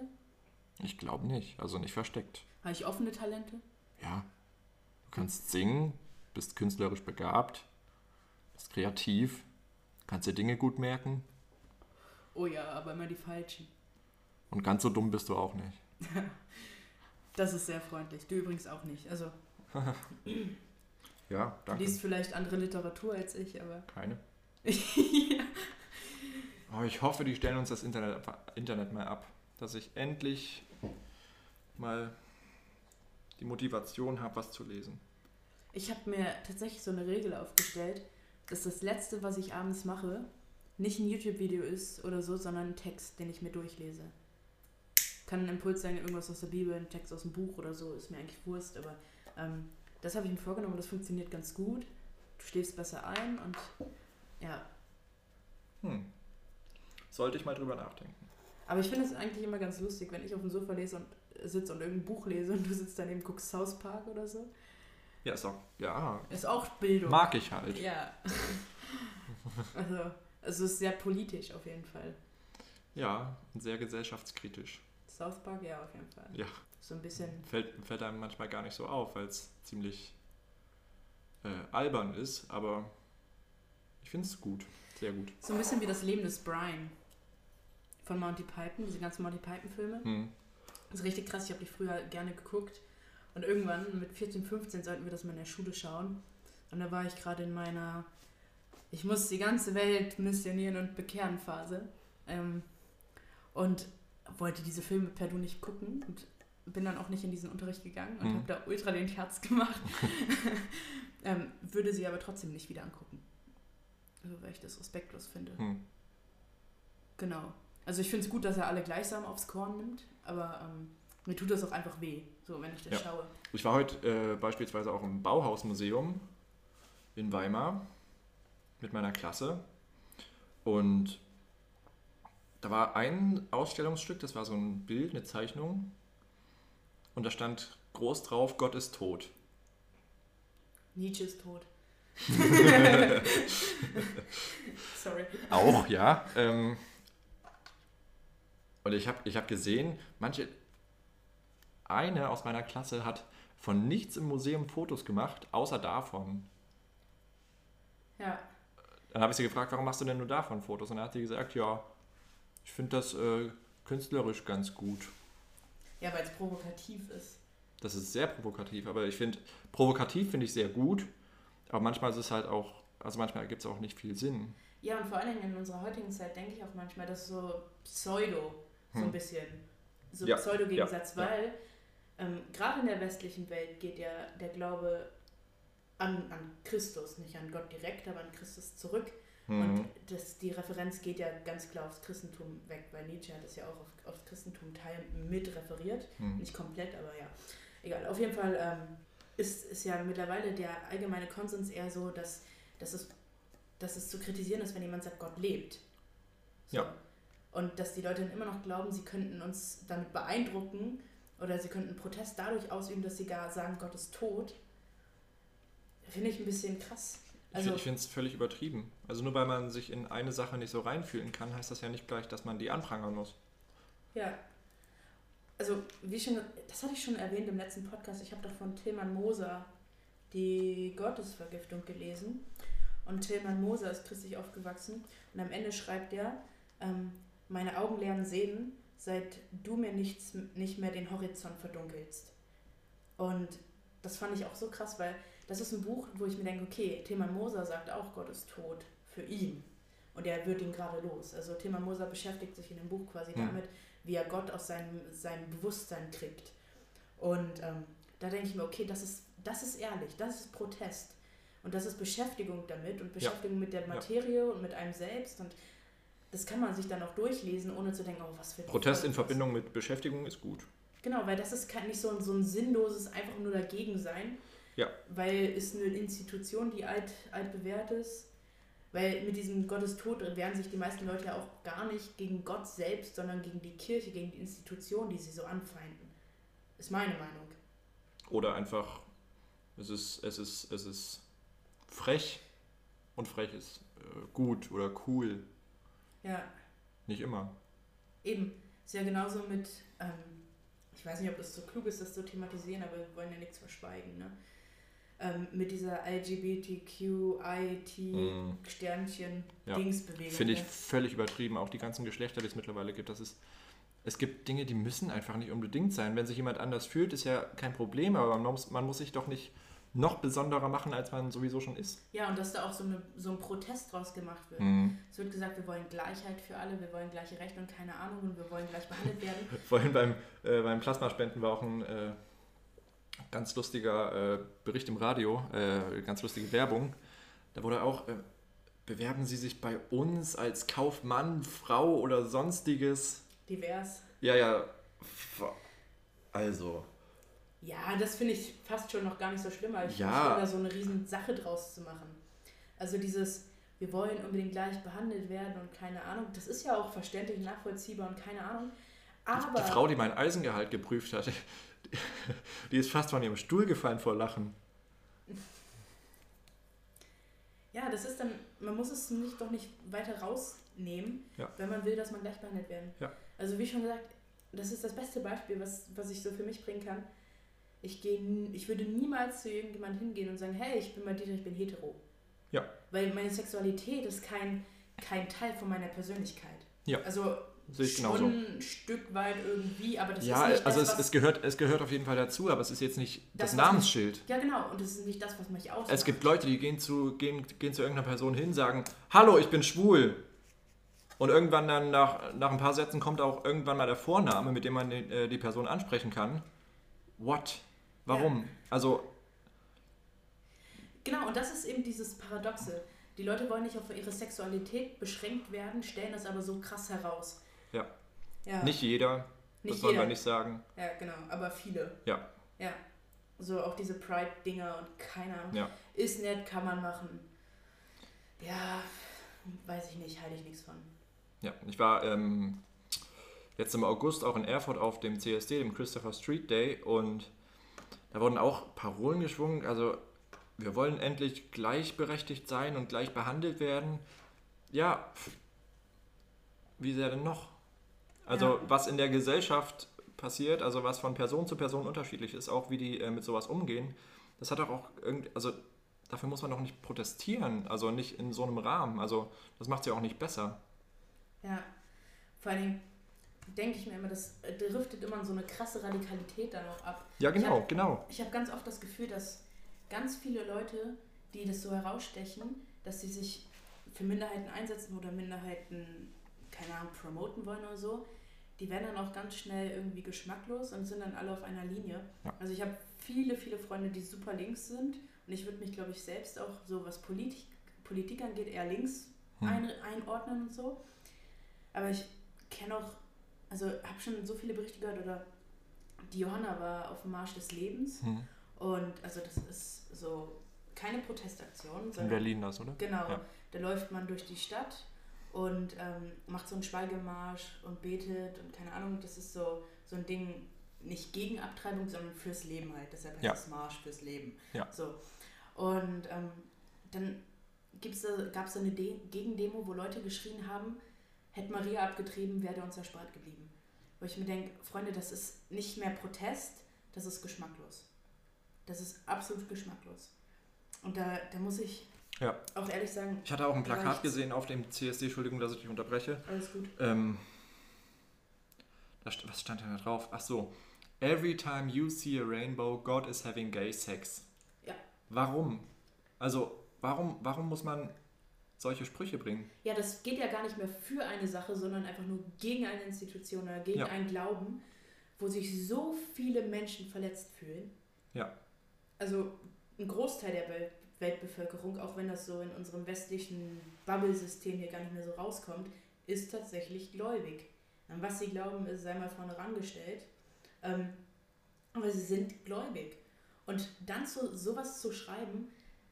Ich glaube nicht. Also nicht versteckt. Habe ich offene Talente? Ja. Du kannst singen, bist künstlerisch begabt, bist kreativ, kannst dir Dinge gut merken Oh ja, aber immer die falschen. und ganz so dumm bist du auch nicht. <laughs> Das ist sehr freundlich. Du übrigens auch nicht. Also, Ja, du danke. liest vielleicht andere Literatur als ich, aber. <laughs> Keine. ja. Aber ich hoffe, die stellen uns das Internet, Internet mal ab, dass ich endlich mal die Motivation habe, was zu lesen. Ich habe mir tatsächlich so eine Regel aufgestellt, dass das Letzte, was ich abends mache, nicht ein YouTube-Video ist oder so, sondern ein Text, den ich mir durchlese. Kann ein Impuls sein, irgendwas aus der Bibel, ein Text aus dem Buch oder so, ist mir eigentlich Wurst, aber ähm, das habe ich mir vorgenommen, das funktioniert ganz gut. Du schläfst besser ein und ja. Hm. Sollte ich mal drüber nachdenken. Aber ich finde es eigentlich immer ganz lustig, wenn ich auf dem Sofa lese und sitze und irgendein Buch lese und du sitzt daneben, guckst South Park oder so. Ja, ist auch, ja, Ist auch Bildung. mag ich halt. Ja. <laughs> also, also es ist sehr politisch auf jeden Fall. Ja, und sehr gesellschaftskritisch. South Park, ja, auf jeden Fall. Ja. So ein bisschen. Fällt, fällt einem manchmal gar nicht so auf, weil es ziemlich äh, albern ist, aber ich finde es gut, sehr gut. So ein bisschen wie das Leben des Brian. Von Monty Python, diese ganzen Monty Python-Filme. Hm. Das ist richtig krass, ich habe die früher gerne geguckt. Und irgendwann mit 14, 15 sollten wir das mal in der Schule schauen. Und da war ich gerade in meiner, ich muss die ganze Welt missionieren und bekehren Phase. Ähm, und wollte diese Filme per Du nicht gucken und bin dann auch nicht in diesen Unterricht gegangen und mhm. habe da ultra den Herz gemacht. <laughs> ähm, würde sie aber trotzdem nicht wieder angucken. Also, weil ich das respektlos finde. Mhm. Genau. Also ich finde es gut, dass er alle gleichsam aufs Korn nimmt, aber ähm, mir tut das auch einfach weh, so wenn ich das ja. schaue. Ich war heute äh, beispielsweise auch im Bauhausmuseum in Weimar mit meiner Klasse und da war ein Ausstellungsstück, das war so ein Bild, eine Zeichnung und da stand groß drauf, Gott ist tot. Nietzsche ist tot. <laughs> Sorry. Auch, ja. Ähm, und ich habe ich hab gesehen, manche, eine aus meiner Klasse hat von nichts im Museum Fotos gemacht, außer davon. Ja. Dann habe ich sie gefragt, warum machst du denn nur davon Fotos? Und dann hat sie gesagt, ja, ich finde das äh, künstlerisch ganz gut. Ja, weil es provokativ ist. Das ist sehr provokativ, aber ich finde, provokativ finde ich sehr gut, aber manchmal ist es halt auch, also manchmal gibt es auch nicht viel Sinn. Ja, und vor allen Dingen in unserer heutigen Zeit denke ich auch manchmal, dass so Pseudo so ein hm. bisschen, so ja. Pseudo-Gegensatz, ja. weil ähm, gerade in der westlichen Welt geht ja der Glaube an, an Christus, nicht an Gott direkt, aber an Christus zurück. Mhm. Und das, die Referenz geht ja ganz klar aufs Christentum weg, weil Nietzsche hat das ja auch auf, aufs Christentum teil mit referiert. Mhm. Nicht komplett, aber ja. Egal, auf jeden Fall ähm, ist, ist ja mittlerweile der allgemeine Konsens eher so, dass, dass, es, dass es zu kritisieren ist, wenn jemand sagt, Gott lebt. So. Ja. Und dass die Leute dann immer noch glauben, sie könnten uns damit beeindrucken oder sie könnten Protest dadurch ausüben, dass sie gar sagen, Gott ist tot. Finde ich ein bisschen krass. Also, ich finde es völlig übertrieben. Also nur weil man sich in eine Sache nicht so reinfühlen kann, heißt das ja nicht gleich, dass man die anprangern muss. Ja. Also, wie schon, das hatte ich schon erwähnt im letzten Podcast, ich habe doch von Tilman Moser die Gottesvergiftung gelesen. Und Tilman Moser ist christlich aufgewachsen und am Ende schreibt er, ähm, meine Augen lernen sehen, seit du mir nichts, nicht mehr den Horizont verdunkelst. Und das fand ich auch so krass, weil das ist ein Buch, wo ich mir denke, okay, Tilman Moser sagt auch, Gott ist tot für ihn. Und er wird ihn gerade los. Also Tilman Moser beschäftigt sich in dem Buch quasi mhm. damit, wie er Gott aus seinem, seinem Bewusstsein kriegt. Und ähm, da denke ich mir, okay, das ist, das ist ehrlich, das ist Protest. Und das ist Beschäftigung damit und Beschäftigung ja. mit der Materie ja. und mit einem selbst. Und das kann man sich dann auch durchlesen, ohne zu denken, oh, was für Protest in Verbindung mit Beschäftigung ist gut. Genau, weil das ist nicht so ein, so ein sinnloses einfach nur dagegen sein. Weil es eine Institution, die alt, alt bewährt ist. Weil mit diesem Gottestod wehren sich die meisten Leute ja auch gar nicht gegen Gott selbst, sondern gegen die Kirche, gegen die Institution, die sie so anfeinden. Ist meine Meinung. Oder einfach, es ist, es ist, es ist frech und frech ist äh, gut oder cool. Ja. Nicht immer. Eben. Ist ja genauso mit, ähm, ich weiß nicht, ob das so klug ist, das zu thematisieren, aber wir wollen ja nichts verschweigen, ne? Ähm, mit dieser LGBTQIT-Sternchen-Dingsbewegung. Ja. Finde ich ne? völlig übertrieben. Auch die ganzen Geschlechter, die es mittlerweile gibt. Das ist, es gibt Dinge, die müssen einfach nicht unbedingt sein. Wenn sich jemand anders fühlt, ist ja kein Problem, aber man muss, man muss sich doch nicht noch besonderer machen, als man sowieso schon ist. Ja, und dass da auch so, eine, so ein Protest draus gemacht wird. Mhm. Es wird gesagt, wir wollen Gleichheit für alle, wir wollen gleiche Rechte und keine Ahnung und wir wollen gleich behandelt werden. <laughs> Vorhin beim, äh, beim Plasmaspenden war auch ein äh, ganz lustiger äh, Bericht im Radio, äh, ganz lustige Werbung. Da wurde auch, äh, bewerben Sie sich bei uns als Kaufmann, Frau oder sonstiges. Divers. Ja, ja. Also, ja, das finde ich fast schon noch gar nicht so schlimm, ich ja. da so eine riesen Sache draus zu machen. Also dieses, wir wollen unbedingt gleich behandelt werden und keine Ahnung, das ist ja auch verständlich, nachvollziehbar und keine Ahnung. Aber die, Frau, die mein Eisengehalt geprüft hat, die ist fast von ihrem Stuhl gefallen vor Lachen. Ja, das ist dann, man muss es nicht, doch nicht weiter rausnehmen, ja. wenn man will, dass man gleich behandelt werden. Ja. Also wie schon gesagt, das ist das beste Beispiel, was, was ich so für mich bringen kann ich, geh, ich würde niemals zu irgendjemandem hingehen und sagen, hey, ich bin mal Dieter, ich bin hetero. Ja. Weil meine Sexualität ist kein, kein Teil von meiner Persönlichkeit. Ja. Also sehe ich genauso. Schon ein Stück weit irgendwie, aber das ja, ist nicht also das, es, was, es, gehört, es gehört auf jeden Fall dazu, aber es ist jetzt nicht das, Das, Namensschild. Ja, genau. Und das ist nicht das, was mich ausmacht. Es gibt Leute, die gehen zu, gehen, gehen zu irgendeiner Person hin, sagen, hallo, ich bin schwul. Und irgendwann dann nach, nach ein paar Sätzen kommt auch irgendwann mal der Vorname, mit dem man die, äh, die Person ansprechen kann. What? Warum? Also, Genau, und das ist eben dieses Paradoxe. Die Leute wollen nicht auf ihre Sexualität beschränkt werden, stellen das aber so krass heraus. Ja, Ja, nicht jeder, nicht das wollen wir nicht sagen. Ja, genau, aber viele. Ja, Ja. So auch diese Pride-Dinger und keine Ahnung. ja. Ist nett, kann man machen. Ja, weiß ich nicht, halte ich nichts von. Ja, ich war ähm, jetzt im August auch in Erfurt auf dem CSD, dem Christopher Street Day, und da wurden auch Parolen geschwungen. Also, wir wollen endlich gleichberechtigt sein und gleich behandelt werden. Ja, wie sehr denn noch? Also, Ja. was in der Gesellschaft passiert, also was von Person zu Person unterschiedlich ist, auch wie die äh, mit sowas umgehen, das hat doch auch irgendwie, also dafür muss man doch nicht protestieren, also nicht in so einem Rahmen. Also, das macht es ja auch nicht besser. Ja, vor allen Dingen denke ich mir immer, das driftet immer in so eine krasse Radikalität dann auch ab. Ja, Ich genau, hab- genau. Ich habe ganz oft das Gefühl, dass ganz viele Leute, die das so herausstechen, dass sie sich für Minderheiten einsetzen oder Minderheiten, keine Ahnung, promoten wollen oder so, die werden dann auch ganz schnell irgendwie geschmacklos und sind dann alle auf einer Linie. Ja. Also ich habe viele, viele Freunde, die super links sind und ich würde mich, glaube ich, selbst auch so, was Politik, Politik angeht, eher links Hm. ein, einordnen und so. Aber ich kenne auch, also habe schon so viele Berichte gehört oder die Johanna war auf dem Marsch des Lebens Hm. und also das ist so keine Protestaktion, In sondern Berlin das, oder? genau, Ja. da läuft man durch die Stadt und ähm, macht so einen Schweigemarsch und betet und keine Ahnung, das ist so, so ein Ding, nicht gegen Abtreibung, sondern fürs Leben halt. Deshalb heißt Ja. es Marsch fürs Leben. Ja. So. Und ähm, dann gibt's da, gab es da eine De Gegendemo, wo Leute geschrien haben, hätte Maria abgetrieben, wäre der uns erspart geblieben. Wo ich mir denke, Freunde, das ist nicht mehr Protest, das ist geschmacklos. Das ist absolut geschmacklos. Und da, da muss ich Ja. auch ehrlich sagen, Ich hatte auch ein Plakat gesehen auf dem CSD, Entschuldigung, dass ich dich unterbreche. alles gut. Ähm, was stand denn da drauf? Ach so. Every time you see a rainbow, God is having gay sex. Ja. Warum? Also, warum, warum muss man solche Sprüche bringen? Ja, das geht ja gar nicht mehr für eine Sache, sondern einfach nur gegen eine Institution oder gegen Ja. einen Glauben, wo sich so viele Menschen verletzt fühlen. Ja. Also ein Großteil der Welt Weltbevölkerung, auch wenn das so in unserem westlichen Bubble-System hier gar nicht mehr so rauskommt, ist tatsächlich gläubig. An was sie glauben, ist sei mal vorne rangestellt. Ähm, aber sie sind gläubig. Und dann zu, sowas zu schreiben,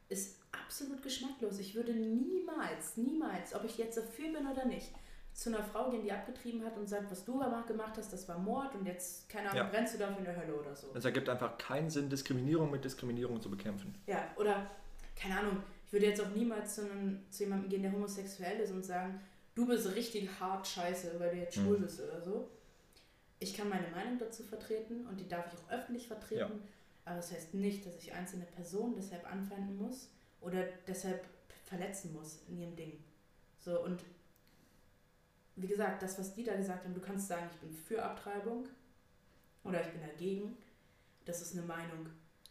ist absolut geschmacklos. Ich würde niemals, niemals, ob ich jetzt dafür bin oder nicht, zu einer Frau gehen, die abgetrieben hat und sagt, was du aber gemacht hast, das war Mord und jetzt, keine Ahnung, Ja. brennst du dafür in der Hölle oder so. Es ergibt einfach keinen Sinn, Diskriminierung mit Diskriminierung zu bekämpfen. Ja, oder, keine Ahnung, ich würde jetzt auch niemals zu, einem, zu jemandem gehen, der homosexuell ist und sagen, du bist richtig hart scheiße, weil du jetzt schwul Mhm. bist oder so. Ich kann meine Meinung dazu vertreten und die darf ich auch öffentlich vertreten, Ja. aber das heißt nicht, dass ich einzelne Personen deshalb anfeinden muss oder deshalb verletzen muss in ihrem Ding. So, und wie gesagt, das, was die da gesagt haben, du kannst sagen, ich bin für Abtreibung oder ich bin dagegen, das ist eine Meinung.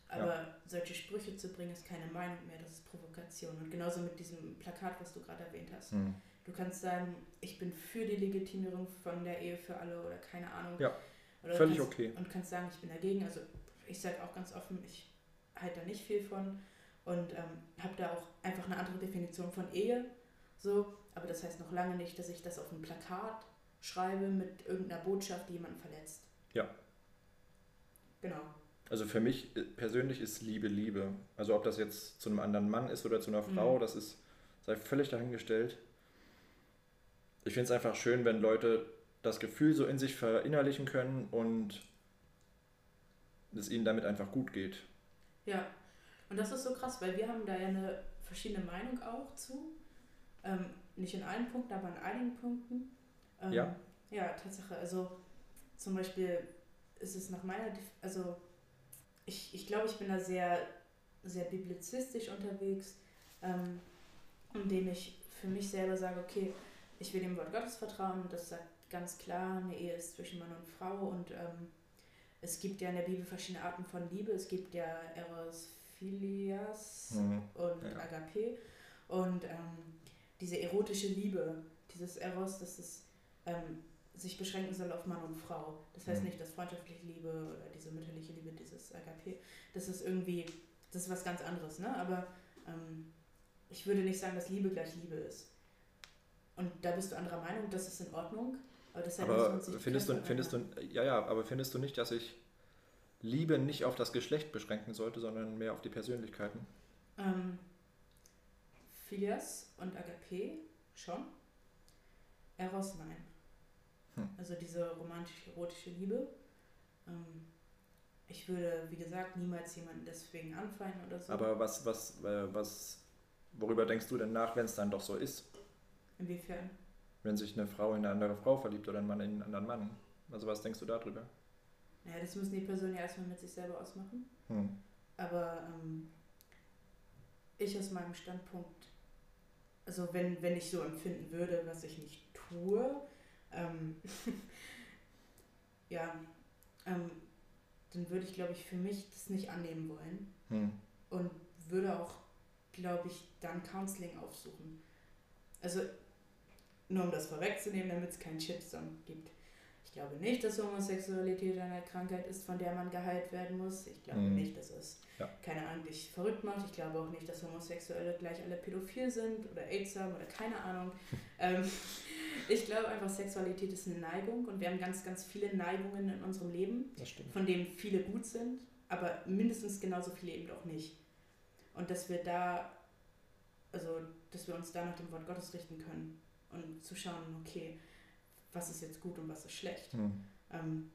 Aber solche Sprüche zu bringen, ist keine Meinung mehr, das ist Provokation. Und genauso mit diesem Plakat, was du gerade erwähnt hast. Hm. Du kannst sagen, ich bin für die Legitimierung von der Ehe für alle oder keine Ahnung. Ja, oder Völlig kannst, okay. Und kannst sagen, ich bin dagegen. Also ich sage auch ganz offen, ich halte da nicht viel von und ähm, habe da auch einfach eine andere Definition von Ehe. So, aber das heißt noch lange nicht, dass ich das auf ein Plakat schreibe mit irgendeiner Botschaft, die jemanden verletzt. Ja. Genau. Also für mich äh, persönlich ist Liebe Liebe. Also ob das jetzt zu einem anderen Mann ist oder zu einer Frau, Mhm. das ist sei völlig dahingestellt. Ich finde es einfach schön, wenn Leute das Gefühl so in sich verinnerlichen können und es ihnen damit einfach gut geht. Ja, und das ist so krass, weil wir haben da ja eine verschiedene Meinung auch zu. Ähm, nicht in allen Punkten, aber in einigen Punkten. Ähm, Ja. Ja, Tatsache. Also zum Beispiel ist es nach meiner, also ich, ich glaube, ich bin da sehr, sehr biblizistisch unterwegs, ähm, indem ich für mich selber sage, okay, ich will dem Wort Gottes vertrauen das sagt ganz klar, eine Ehe ist zwischen Mann und Frau und ähm, es gibt ja in der Bibel verschiedene Arten von Liebe. Es gibt ja Eros, Philias mhm. und ja. Agape. Und ähm, diese erotische Liebe, dieses Eros, das ist, ähm, sich beschränken soll auf Mann und Frau. Das heißt mhm. nicht, dass freundschaftliche Liebe oder diese mütterliche Liebe, dieses Agape, das ist irgendwie, das ist was ganz anderes. Ne? Aber ähm, ich würde nicht sagen, dass Liebe gleich Liebe ist. Und da bist du anderer Meinung, das ist in Ordnung. Aber, deshalb aber findest du, findest du, ja, ja, aber findest du nicht, dass ich Liebe nicht auf das Geschlecht beschränken sollte, sondern mehr auf die Persönlichkeiten? Ähm, Phileas und Agape schon. Eros nein. Hm. Also diese romantisch-erotische Liebe. Ähm, ich würde, wie gesagt, niemals jemanden deswegen anfeinden oder so. Aber was, was, äh, was, worüber denkst du denn nach, wenn es dann doch so ist? Inwiefern? Wenn sich eine Frau in eine andere Frau verliebt oder ein Mann in einen anderen Mann. Also was denkst du darüber? Naja, das müssen die Personen ja erstmal mit sich selber ausmachen. Hm. Aber ähm, ich aus meinem Standpunkt, also wenn, wenn ich so empfinden würde, was ich nicht tue, ähm, <laughs> ja, ähm, dann würde ich, glaube ich, für mich das nicht annehmen wollen. Hm. Und würde auch, glaube ich, dann Counseling aufsuchen. Also nur um das vorwegzunehmen, damit es keinen Shitstorm gibt. Ich glaube nicht, dass Homosexualität eine Krankheit ist, von der man geheilt werden muss. Ich glaube mhm. nicht, dass es ja. keine Ahnung dich verrückt macht. Ich glaube auch nicht, dass Homosexuelle gleich alle pädophil sind oder AIDS haben oder keine Ahnung. <laughs> ähm, ich glaube einfach, Sexualität ist eine Neigung und wir haben ganz, ganz viele Neigungen in unserem Leben, von denen viele gut sind, aber mindestens genauso viele eben auch nicht. Und dass wir da, also dass wir uns da nach dem Wort Gottes richten können und zu schauen, okay, was ist jetzt gut und was ist schlecht. Mhm. Ähm,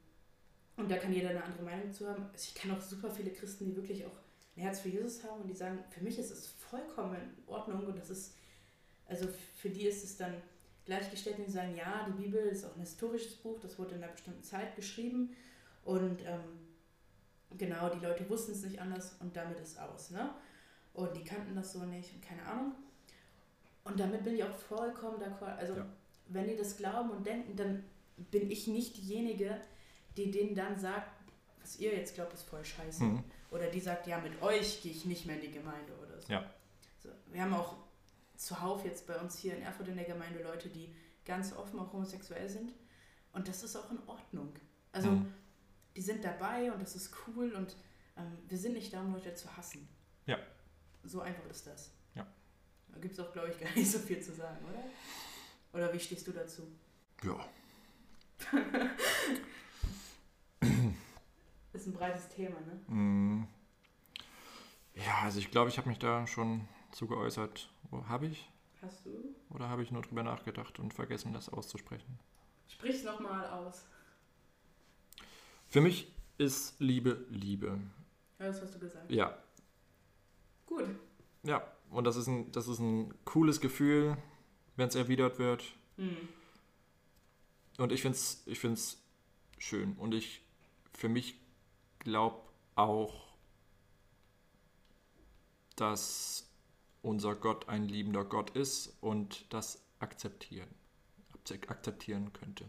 und da kann jeder eine andere Meinung zu haben. Also ich kenne auch super viele Christen, die wirklich auch ein Herz für Jesus haben und die sagen, für mich ist es vollkommen in Ordnung und das ist, also für die ist es dann gleichgestellt die sagen, ja, die Bibel ist auch ein historisches Buch, das wurde in einer bestimmten Zeit geschrieben und ähm, genau, die Leute wussten es nicht anders und damit ist aus. Ne? Und die kannten das so nicht und keine Ahnung. Und damit bin ich auch vollkommen d'accord. Also, ja. wenn die das glauben und denken, dann bin ich nicht diejenige, die denen dann sagt, was ihr jetzt glaubt, ist voll scheiße. Mhm. Oder die sagt, ja, mit euch gehe ich nicht mehr in die Gemeinde oder so. Ja. so. Wir haben auch zuhauf jetzt bei uns hier in Erfurt in der Gemeinde Leute, die ganz offen auch homosexuell sind. Und das ist auch in Ordnung. Also, mhm. die sind dabei und das ist cool und ähm, wir sind nicht da, um Leute zu hassen. Ja. So einfach ist das. Da gibt es auch, glaube ich, <laughs> gar nicht so viel zu sagen, oder? Oder wie stehst du dazu? Ja. <laughs> ist ein breites Thema, ne? Mm. Ja, also ich glaube, ich habe mich da schon zu geäußert. Oh, habe ich? Hast du? Oder habe ich nur drüber nachgedacht und vergessen, das auszusprechen? Sprich es nochmal aus. Für mich ist Liebe Liebe. Ja, das hast du gesagt. Ja. Gut. Ja, und das ist ein, das ist ein cooles Gefühl, wenn es erwidert wird. Mhm. Und ich finde es ich find's schön. Und ich für mich glaube auch, dass unser Gott ein liebender Gott ist und das akzeptieren, akzeptieren könnte.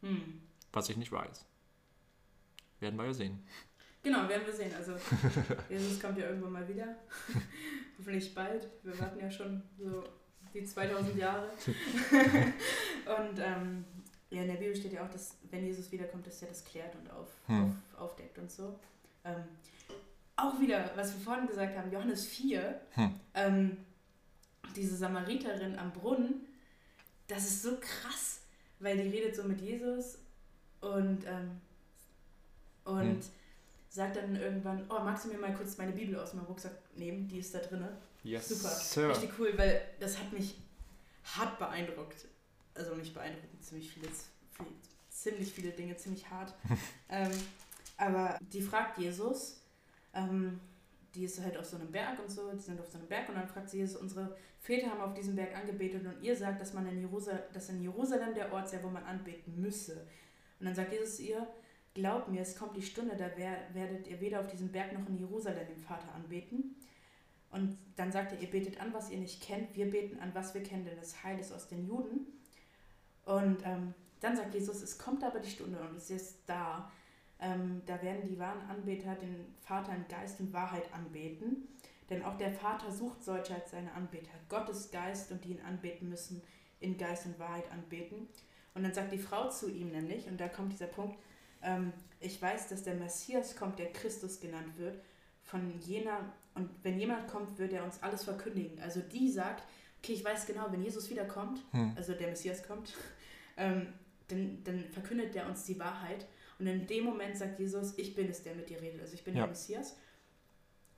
Mhm. Was ich nicht weiß. Werden wir ja sehen. Genau, werden wir sehen. Also <laughs> Jesus kommt ja irgendwann mal wieder. <laughs> Hoffentlich bald. Wir warten ja schon so die 2000 Jahre. <laughs> und ähm, ja, in der Bibel steht ja auch, dass wenn Jesus wiederkommt, dass er das klärt und auf, hm. auf, aufdeckt und so. Ähm, auch wieder, was wir vorhin gesagt haben, Johannes 4, hm. ähm, diese Samariterin am Brunnen, das ist so krass, weil die redet so mit Jesus und, ähm, und hm sagt dann irgendwann, oh, magst du mir mal kurz meine Bibel aus meinem Rucksack nehmen? Die ist da drin. Yes, Super. Sir. Richtig cool, weil das hat mich hart beeindruckt. Also nicht beeindruckt, ziemlich viele, viel, ziemlich viele Dinge, ziemlich hart. <laughs> ähm, aber die fragt Jesus, ähm, die ist halt auf so einem Berg und so, die sind auf so einem Berg und dann fragt sie Jesus, unsere Väter haben auf diesem Berg angebetet und ihr sagt, dass man in Jerusalem, dass in Jerusalem der Ort sei, wo man anbeten müsse. Und dann sagt Jesus ihr, Glaub mir, es kommt die Stunde, da werdet ihr weder auf diesem Berg noch in Jerusalem den Vater anbeten. Und dann sagt er, ihr betet an, was ihr nicht kennt, wir beten an, was wir kennen, denn das Heil ist aus den Juden. Und ähm, dann sagt Jesus, es kommt aber die Stunde und es ist da. Ähm, da werden die wahren Anbeter den Vater in Geist und Wahrheit anbeten. Denn auch der Vater sucht solche als seine Anbeter. Gott ist Geist und die ihn anbeten müssen, in Geist und Wahrheit anbeten. Und dann sagt die Frau zu ihm nämlich, und da kommt dieser Punkt, ähm, ich weiß, dass der Messias kommt, der Christus genannt wird, von jener, und wenn jemand kommt, wird er uns alles verkündigen. Also die sagt, okay, ich weiß genau, wenn Jesus wiederkommt, hm. also der Messias kommt, <laughs> ähm, dann, dann verkündet er uns die Wahrheit. Und in dem Moment sagt Jesus, ich bin es, der mit dir redet. Also ich bin ja. der Messias.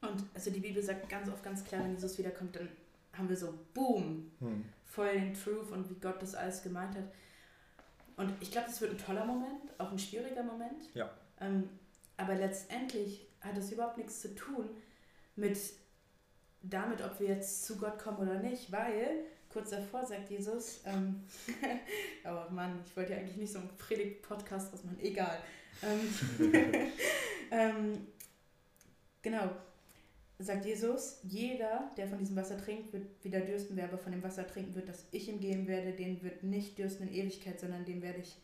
Und also die Bibel sagt ganz oft ganz klar, wenn Jesus wiederkommt, dann haben wir so, boom, hm. voll den Truth und wie Gott das alles gemeint hat. Und ich glaube, das wird ein toller Moment, auch ein schwieriger Moment. Ja. Ähm, aber letztendlich hat das überhaupt nichts zu tun mit damit, ob wir jetzt zu Gott kommen oder nicht, weil kurz davor sagt Jesus, ähm, <laughs> oh Mann, ich wollte ja eigentlich nicht so einen Predigt-Podcast was machen, egal. Ähm, <laughs> ähm, genau, sagt Jesus, jeder, der von diesem Wasser trinkt, wird wieder dürsten, wer aber von dem Wasser trinken wird, das ich ihm geben werde, den wird nicht dürsten in Ewigkeit, sondern dem werde ich,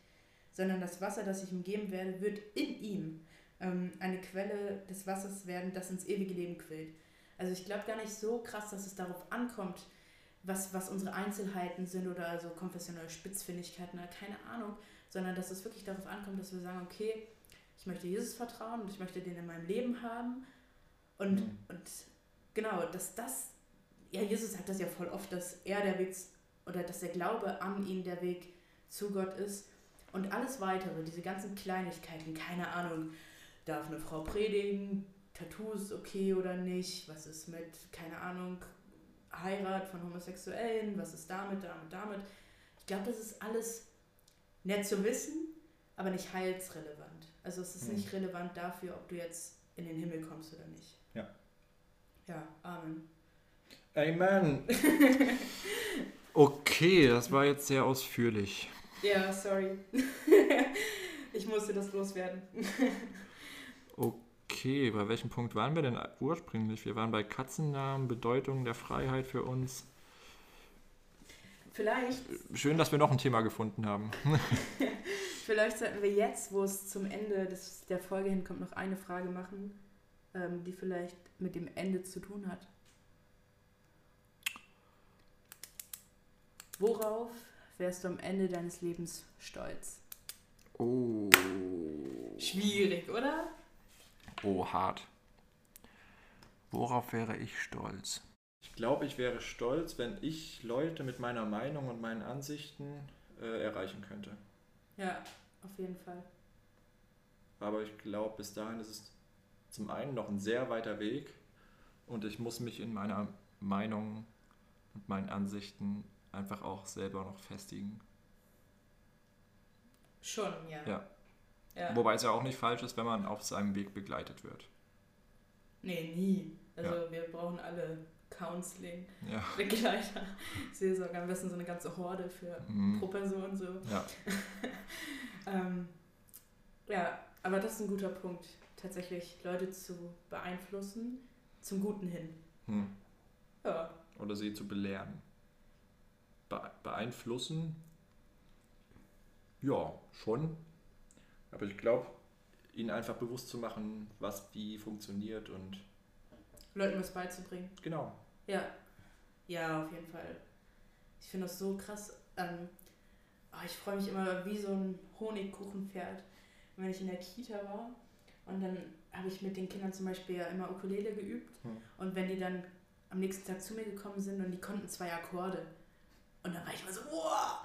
sondern das Wasser, das ich ihm geben werde, wird in ihm ähm, eine Quelle des Wassers werden, das ins ewige Leben quillt. Also ich glaube gar nicht so krass, dass es darauf ankommt, was, was unsere Einzelheiten sind oder also konfessionelle Spitzfindigkeiten oder keine Ahnung, sondern dass es wirklich darauf ankommt, dass wir sagen, okay, ich möchte Jesus vertrauen und ich möchte den in meinem Leben haben und, mhm. und genau, dass das, ja, Jesus sagt das ja voll oft, dass er der Weg oder dass der Glaube an ihn der Weg zu Gott ist und alles weitere, diese ganzen Kleinigkeiten, keine Ahnung, darf eine Frau predigen, Tattoos okay oder nicht, was ist mit, keine Ahnung, Heirat von Homosexuellen, was ist damit, damit, damit. Ich glaube, das ist alles nett zu wissen, aber nicht heilsrelevant. Also es ist hm. nicht relevant dafür, ob du jetzt in den Himmel kommst oder nicht. Ja. Ja, Amen. Amen. <laughs> okay, das war jetzt sehr ausführlich. Ja, sorry. <laughs> ich musste das loswerden. Okay, bei welchem Punkt waren wir denn ursprünglich? Wir waren bei Katzennamen, Bedeutung der Freiheit für uns. Vielleicht. Schön, dass wir noch ein Thema gefunden haben. <laughs> Vielleicht sollten wir jetzt, wo es zum Ende des, der Folge hinkommt, noch eine Frage machen, ähm, die vielleicht mit dem Ende zu tun hat. Worauf wärst du am Ende deines Lebens stolz? Oh. Schwierig, oder? Oh, hart. Worauf wäre ich stolz? Ich glaube, ich wäre stolz, wenn ich Leute mit meiner Meinung und meinen Ansichten äh, erreichen könnte. Ja, auf jeden Fall. Aber ich glaube, bis dahin ist es zum einen noch ein sehr weiter Weg und ich muss mich in meiner Meinung und meinen Ansichten einfach auch selber noch festigen. Schon, ja. Ja. Ja. Wobei es ja auch nicht falsch ist, wenn man auf seinem Weg begleitet wird. Nee, nie. Also ja. wir brauchen alle Counseling, ja. Begleiter, Seelsorge, am besten so eine ganze Horde für mhm. pro Person so. Ja. <laughs> ähm, ja, aber das ist ein guter Punkt, tatsächlich Leute zu beeinflussen, zum Guten hin. Hm. Ja. Oder sie zu belehren. Be beeinflussen? Ja, schon. Aber ich glaube, ihnen einfach bewusst zu machen, was wie funktioniert und. Leuten was beizubringen. Genau. Ja. Ja, auf jeden Fall. Ich finde das so krass. Ähm, oh, ich freue mich immer wie so ein Honigkuchenpferd, wenn ich in der Kita war. Und dann habe ich mit den Kindern zum Beispiel ja immer Ukulele geübt. Hm. Und wenn die dann am nächsten Tag zu mir gekommen sind und die konnten zwei Akkorde, und dann war ich mal so, wow,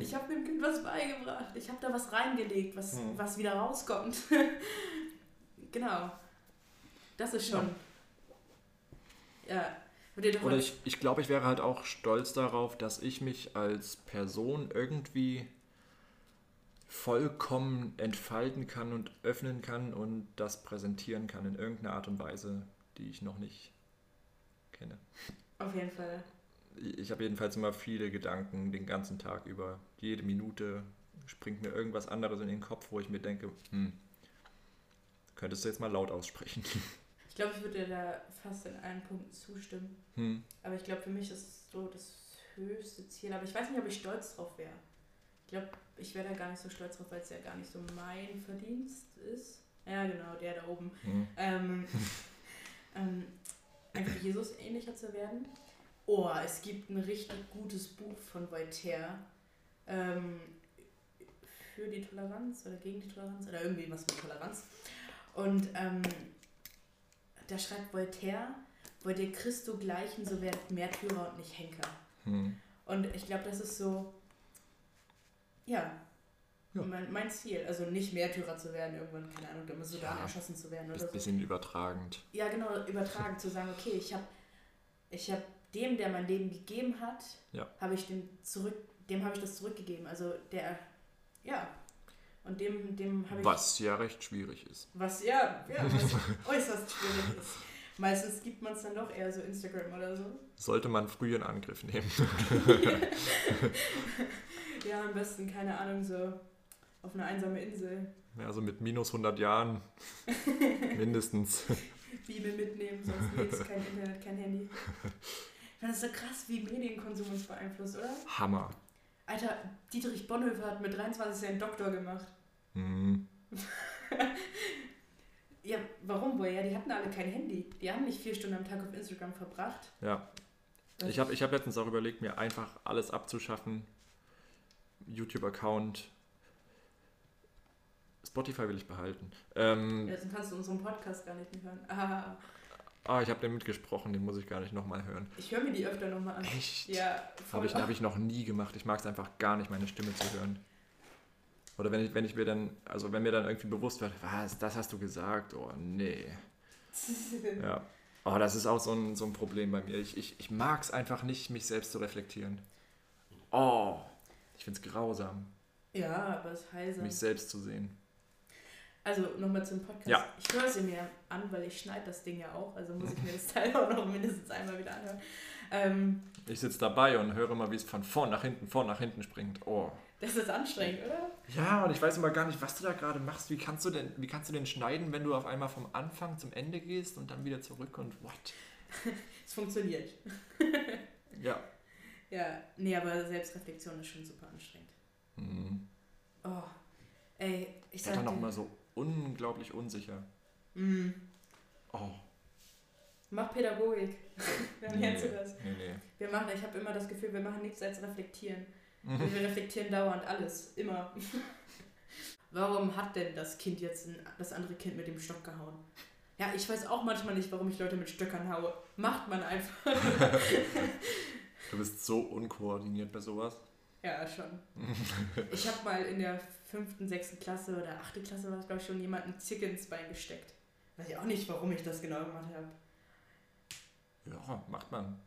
ich habe dem Kind was beigebracht. Ich habe da was reingelegt, was, mhm. was wieder rauskommt. <laughs> genau. Das ist schon. Ja. ja. Oder ich, ich glaube, ich wäre halt auch stolz darauf, dass ich mich als Person irgendwie vollkommen entfalten kann und öffnen kann und das präsentieren kann in irgendeiner Art und Weise, die ich noch nicht kenne. Auf jeden Fall ich habe jedenfalls immer viele Gedanken den ganzen Tag über. Jede Minute springt mir irgendwas anderes in den Kopf, wo ich mir denke, hm, könntest du jetzt mal laut aussprechen. <laughs> Ich glaube, ich würde dir da fast in allen Punkten zustimmen. Hm. Aber ich glaube, für mich ist es so das höchste Ziel. Aber ich weiß nicht, ob ich stolz drauf wäre. Ich glaube, ich wäre da gar nicht so stolz drauf, weil es ja gar nicht so mein Verdienst ist. Ja, genau, der da oben. Mhm. Ähm, <laughs> ähm, einfach Jesus ähnlicher zu werden. Oh, es gibt ein richtig gutes Buch von Voltaire ähm, für die Toleranz oder gegen die Toleranz oder irgendwie was mit Toleranz. Und ähm, da schreibt Voltaire, wollt ihr Christo gleichen, so werdet Märtyrer und nicht Henker. Hm. Und ich glaube, das ist so, ja, ja. Mein, mein, Ziel. Also nicht Märtyrer zu werden, irgendwann, keine Ahnung, im Sudan ja, erschossen zu werden. Oder ein bisschen so. übertragend. Ja, genau, übertragend zu sagen, okay, ich habe ich hab dem, der mein Leben gegeben hat, ja. habe ich dem zurück, dem habe ich das zurückgegeben. Also der, ja. Und dem, dem habe ich. Was ja recht schwierig ist. Was ja, ja was <laughs> äußerst schwierig ist. Meistens gibt man es dann doch eher so Instagram oder so. Sollte man früh in Angriff nehmen. <laughs> ja, am besten, keine Ahnung, so auf eine einsame Insel. Ja, also mit minus 100 Jahren <laughs> mindestens. Bibel mitnehmen, sonst nichts, kein Internet, kein Handy. Das ist so krass, wie Medienkonsum uns beeinflusst, oder? Hammer. Alter, Dietrich Bonhoeffer hat mit 23 seinen Doktor gemacht. Mhm. <laughs> ja, warum wohl? Ja, die hatten alle kein Handy. Die haben nicht vier Stunden am Tag auf Instagram verbracht. Ja. Ich habe ich hab letztens auch überlegt, mir einfach alles abzuschaffen. YouTube-Account, Spotify will ich behalten. Ähm, ja, dann kannst du unseren Podcast gar nicht mehr hören. Ah. Ah, ich habe den mitgesprochen, den muss ich gar nicht nochmal hören. Ich höre mir die öfter nochmal an. Echt? Ja, Habe ich, hab ich noch nie gemacht. Ich mag es einfach gar nicht, meine Stimme zu hören. Oder wenn ich, wenn ich mir dann, also wenn mir dann irgendwie bewusst wird, was, das hast du gesagt, oh nee. <laughs> ja. Oh, das ist auch so ein, so ein Problem bei mir. Ich, ich, ich mag es einfach nicht, mich selbst zu reflektieren. Oh, ich finde es grausam. Ja, aber es heißt. Mich selbst zu sehen. Also nochmal zum Podcast. Ja. Ich höre sie mir an, weil ich schneide das Ding ja auch. Also muss ich mir das Teil auch noch mindestens einmal wieder anhören. Ähm, ich sitze dabei und höre mal, wie es von vorn nach hinten, vorn nach hinten springt. Oh. Das ist anstrengend, oder? Ja, und ich weiß immer gar nicht, was du da gerade machst. Wie kannst du denn, wie kannst du denn schneiden, wenn du auf einmal vom Anfang zum Ende gehst und dann wieder zurück und what? <laughs> es funktioniert. ja. Ja, nee, aber Selbstreflexion ist schon super anstrengend. Mhm. Oh, ey, ich sag dann auch mal so unglaublich unsicher. Mm. Oh. Mach Pädagogik. <laughs> Dann nee, lernst du das. Nee, nee. Wir machen, ich habe immer das Gefühl, wir machen nichts als reflektieren. Mhm. Wir reflektieren dauernd alles, immer. <laughs> warum hat denn das Kind jetzt ein, das andere Kind mit dem Stock gehauen? Ja, ich weiß auch manchmal nicht, warum ich Leute mit Stöckern haue. Macht man einfach. <laughs> du bist so unkoordiniert bei sowas. Ja, schon. ich habe mal in der fünften, sechsten Klasse oder achte Klasse war es, glaube ich, schon jemanden Zicke ins Bein gesteckt. Weiß ich auch nicht, warum ich das genau gemacht habe. Ja, macht man.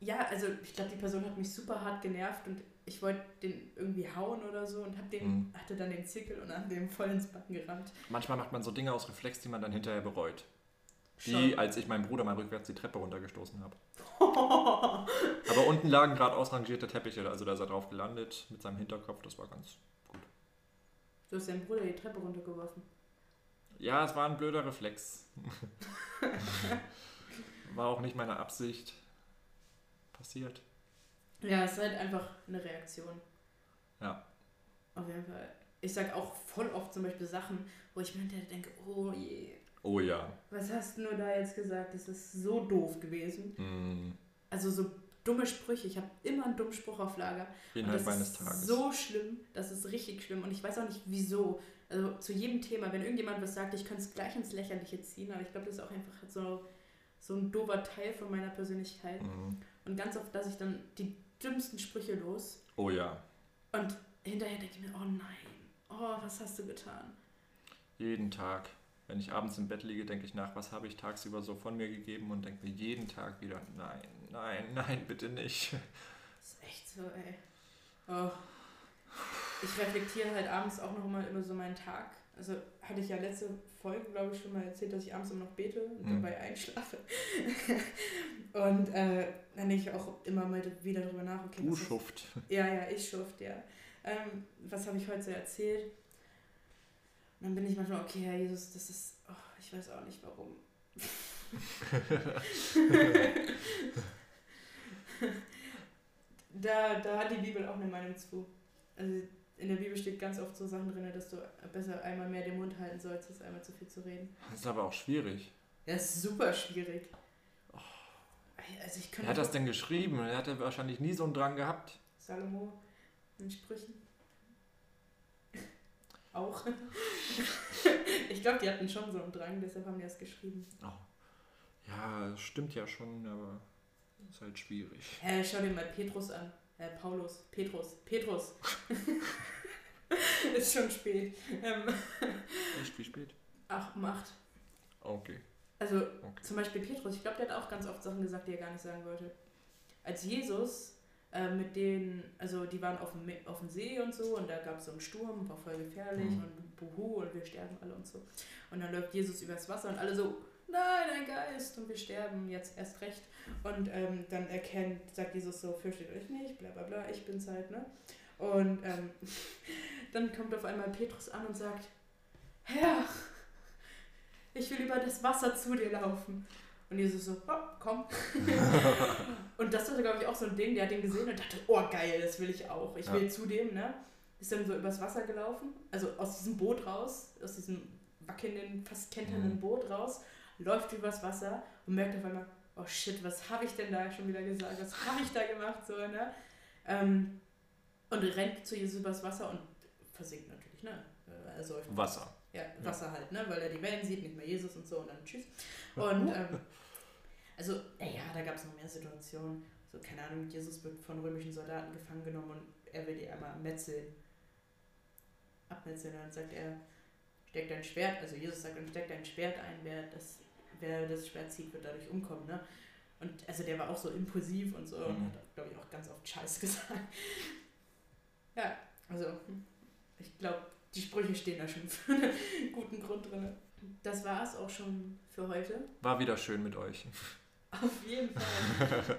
Ja, also ich glaube, die Person hat mich super hart genervt und ich wollte den irgendwie hauen oder so und hab den, mhm. hatte dann den Zickel und an dem voll ins Bein gerammt. Manchmal macht man so Dinge aus Reflex, die man dann hinterher bereut. Wie als ich meinem Bruder mal rückwärts die Treppe runtergestoßen habe. <laughs> Aber unten lagen gerade ausrangierte Teppiche, also da ist er drauf gelandet mit seinem Hinterkopf, das war ganz. Du hast deinen Bruder die Treppe runtergeworfen. Ja, es war ein blöder Reflex. <laughs> war auch nicht meine Absicht. Passiert. Ja, es ist halt einfach eine Reaktion. Ja. Auf jeden Fall. Ich sag auch voll oft zum Beispiel Sachen, wo ich mir denke, oh je, Oh ja. Was hast du nur da jetzt gesagt? Das ist so doof gewesen. Mm. Also so dumme Sprüche. Ich habe immer einen dummen Spruch auf Lager. Innerhalb meines Tages. So schlimm. Das ist richtig schlimm. Und ich weiß auch nicht wieso. Also zu jedem Thema, wenn irgendjemand was sagt, ich könnte es gleich ins Lächerliche ziehen. Aber ich glaube, das ist auch einfach so, so ein doofer Teil von meiner Persönlichkeit. Mm. Und ganz oft lasse ich dann die dümmsten Sprüche los. Oh ja. Und hinterher denke ich mir, oh nein. Oh, was hast du getan? Jeden Tag. Wenn ich abends im Bett liege, denke ich nach, was habe ich tagsüber so von mir gegeben und denke mir jeden Tag wieder, nein, nein, nein, bitte nicht. Das ist echt so, ey. Oh. Ich reflektiere halt abends auch noch mal immer so meinen Tag. Also hatte ich ja letzte Folge, glaube ich, schon mal erzählt, dass ich abends immer noch bete und mhm. dabei einschlafe. <laughs> und äh, dann denke ich auch immer mal wieder darüber nach. Okay, du Schuft. Ja, ja, ich Schuft, ja. Ähm, was habe ich heute so erzählt? Und dann bin ich manchmal, okay, Herr Jesus, das ist, oh, ich weiß auch nicht warum. <laughs> <laughs> <laughs> da, da hat die Bibel auch eine Meinung zu. Also in der Bibel steht ganz oft so Sachen drin, dass du besser einmal mehr den Mund halten sollst, als einmal zu viel zu reden. Das ist aber auch schwierig. Ja, das ist super schwierig. Also ich Wer hat das denn geschrieben? Er hatte wahrscheinlich nie so einen Drang gehabt. Salomo in Sprüchen. <laughs> Auch. <laughs> ich glaube, die hatten schon so einen Drang, deshalb haben die das geschrieben. Oh. Ja, stimmt ja schon, aber ist halt schwierig. Hä, schau dir mal Petrus an. Äh, Paulus. Petrus. Petrus. <laughs> ist schon spät. Ähm. Echt, wie spät? Ach, um acht. Okay. Also okay. zum Beispiel Petrus, ich glaube, der hat auch ganz oft Sachen gesagt, die er gar nicht sagen wollte. Als Jesus äh, mit denen, also die waren auf dem, auf dem See und so und da gab es so einen Sturm, war voll gefährlich mhm. und buhu und wir sterben alle und so. Und dann läuft Jesus übers Wasser und alle so, nein, ein Geist und wir sterben jetzt erst recht. Und ähm, dann erkennt, sagt Jesus so, fürchtet euch nicht, bla bla bla, ich bin's halt, ne? Und ähm, <laughs> dann kommt auf einmal Petrus an und sagt, Herr, ich will über das Wasser zu dir laufen. Und Jesus so, oh, komm. <laughs> und das war, glaube ich, auch so ein Ding, der hat den gesehen und dachte, oh geil, das will ich auch. Ich will zu dem, ne? Ist dann so übers Wasser gelaufen, also aus diesem Boot raus, aus diesem wackelnden, fast kenternden mhm. Boot raus, läuft übers Wasser und merkt auf einmal, oh shit, was habe ich denn da schon wieder gesagt? Was habe ich da gemacht? So, ne? Ähm, und rennt zu Jesus übers Wasser und versinkt natürlich, ne? Also Wasser. Ja, Wasser ja. halt, ne? Weil er die Wellen sieht, nicht mehr Jesus und so und dann tschüss. <laughs> Und ähm, also, naja, da gab es noch mehr Situationen. So, keine Ahnung, Jesus wird von römischen Soldaten gefangen genommen und er will die einmal metzeln. Abmetzeln. Dann sagt er, steck dein Schwert, also Jesus sagt, dann steck dein Schwert ein, wer das, wer das Schwert zieht, wird dadurch umkommen, ne? Und also der war auch so impulsiv und so mhm. und hat, glaube ich, auch ganz oft Scheiß <laughs> gesagt. ja, also ich glaube, die Sprüche stehen da schon für einen <laughs> guten Grund drin. Das war es auch schon für heute. War wieder schön mit euch. Auf jeden Fall.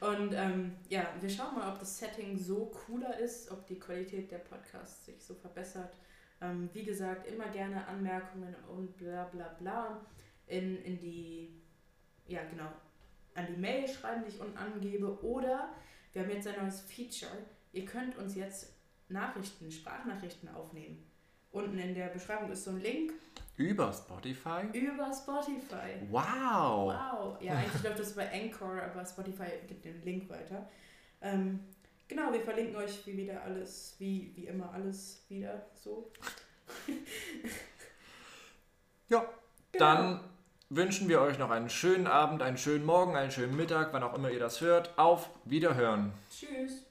<laughs> Und ähm, ja, wir schauen mal, ob das Setting so cooler ist, ob die Qualität der Podcasts sich so verbessert. Ähm, wie gesagt, immer gerne Anmerkungen und bla bla bla in, in die, ja genau, an die Mail schreiben, die ich unten angebe. Oder wir haben jetzt ein neues Feature. Ihr könnt uns jetzt Nachrichten, Sprachnachrichten aufnehmen. Unten in der Beschreibung ist so ein Link. Über Spotify? Über Spotify. Wow! Wow! Ja, eigentlich läuft das bei Anchor, aber Spotify gibt den Link weiter. Ähm, genau, wir verlinken euch wie wieder alles, wie, wie immer alles wieder so. ja, genau. dann wünschen wir euch noch einen schönen Abend, einen schönen Morgen, einen schönen Mittag, wann auch immer ihr das hört. Auf Wiederhören. Tschüss.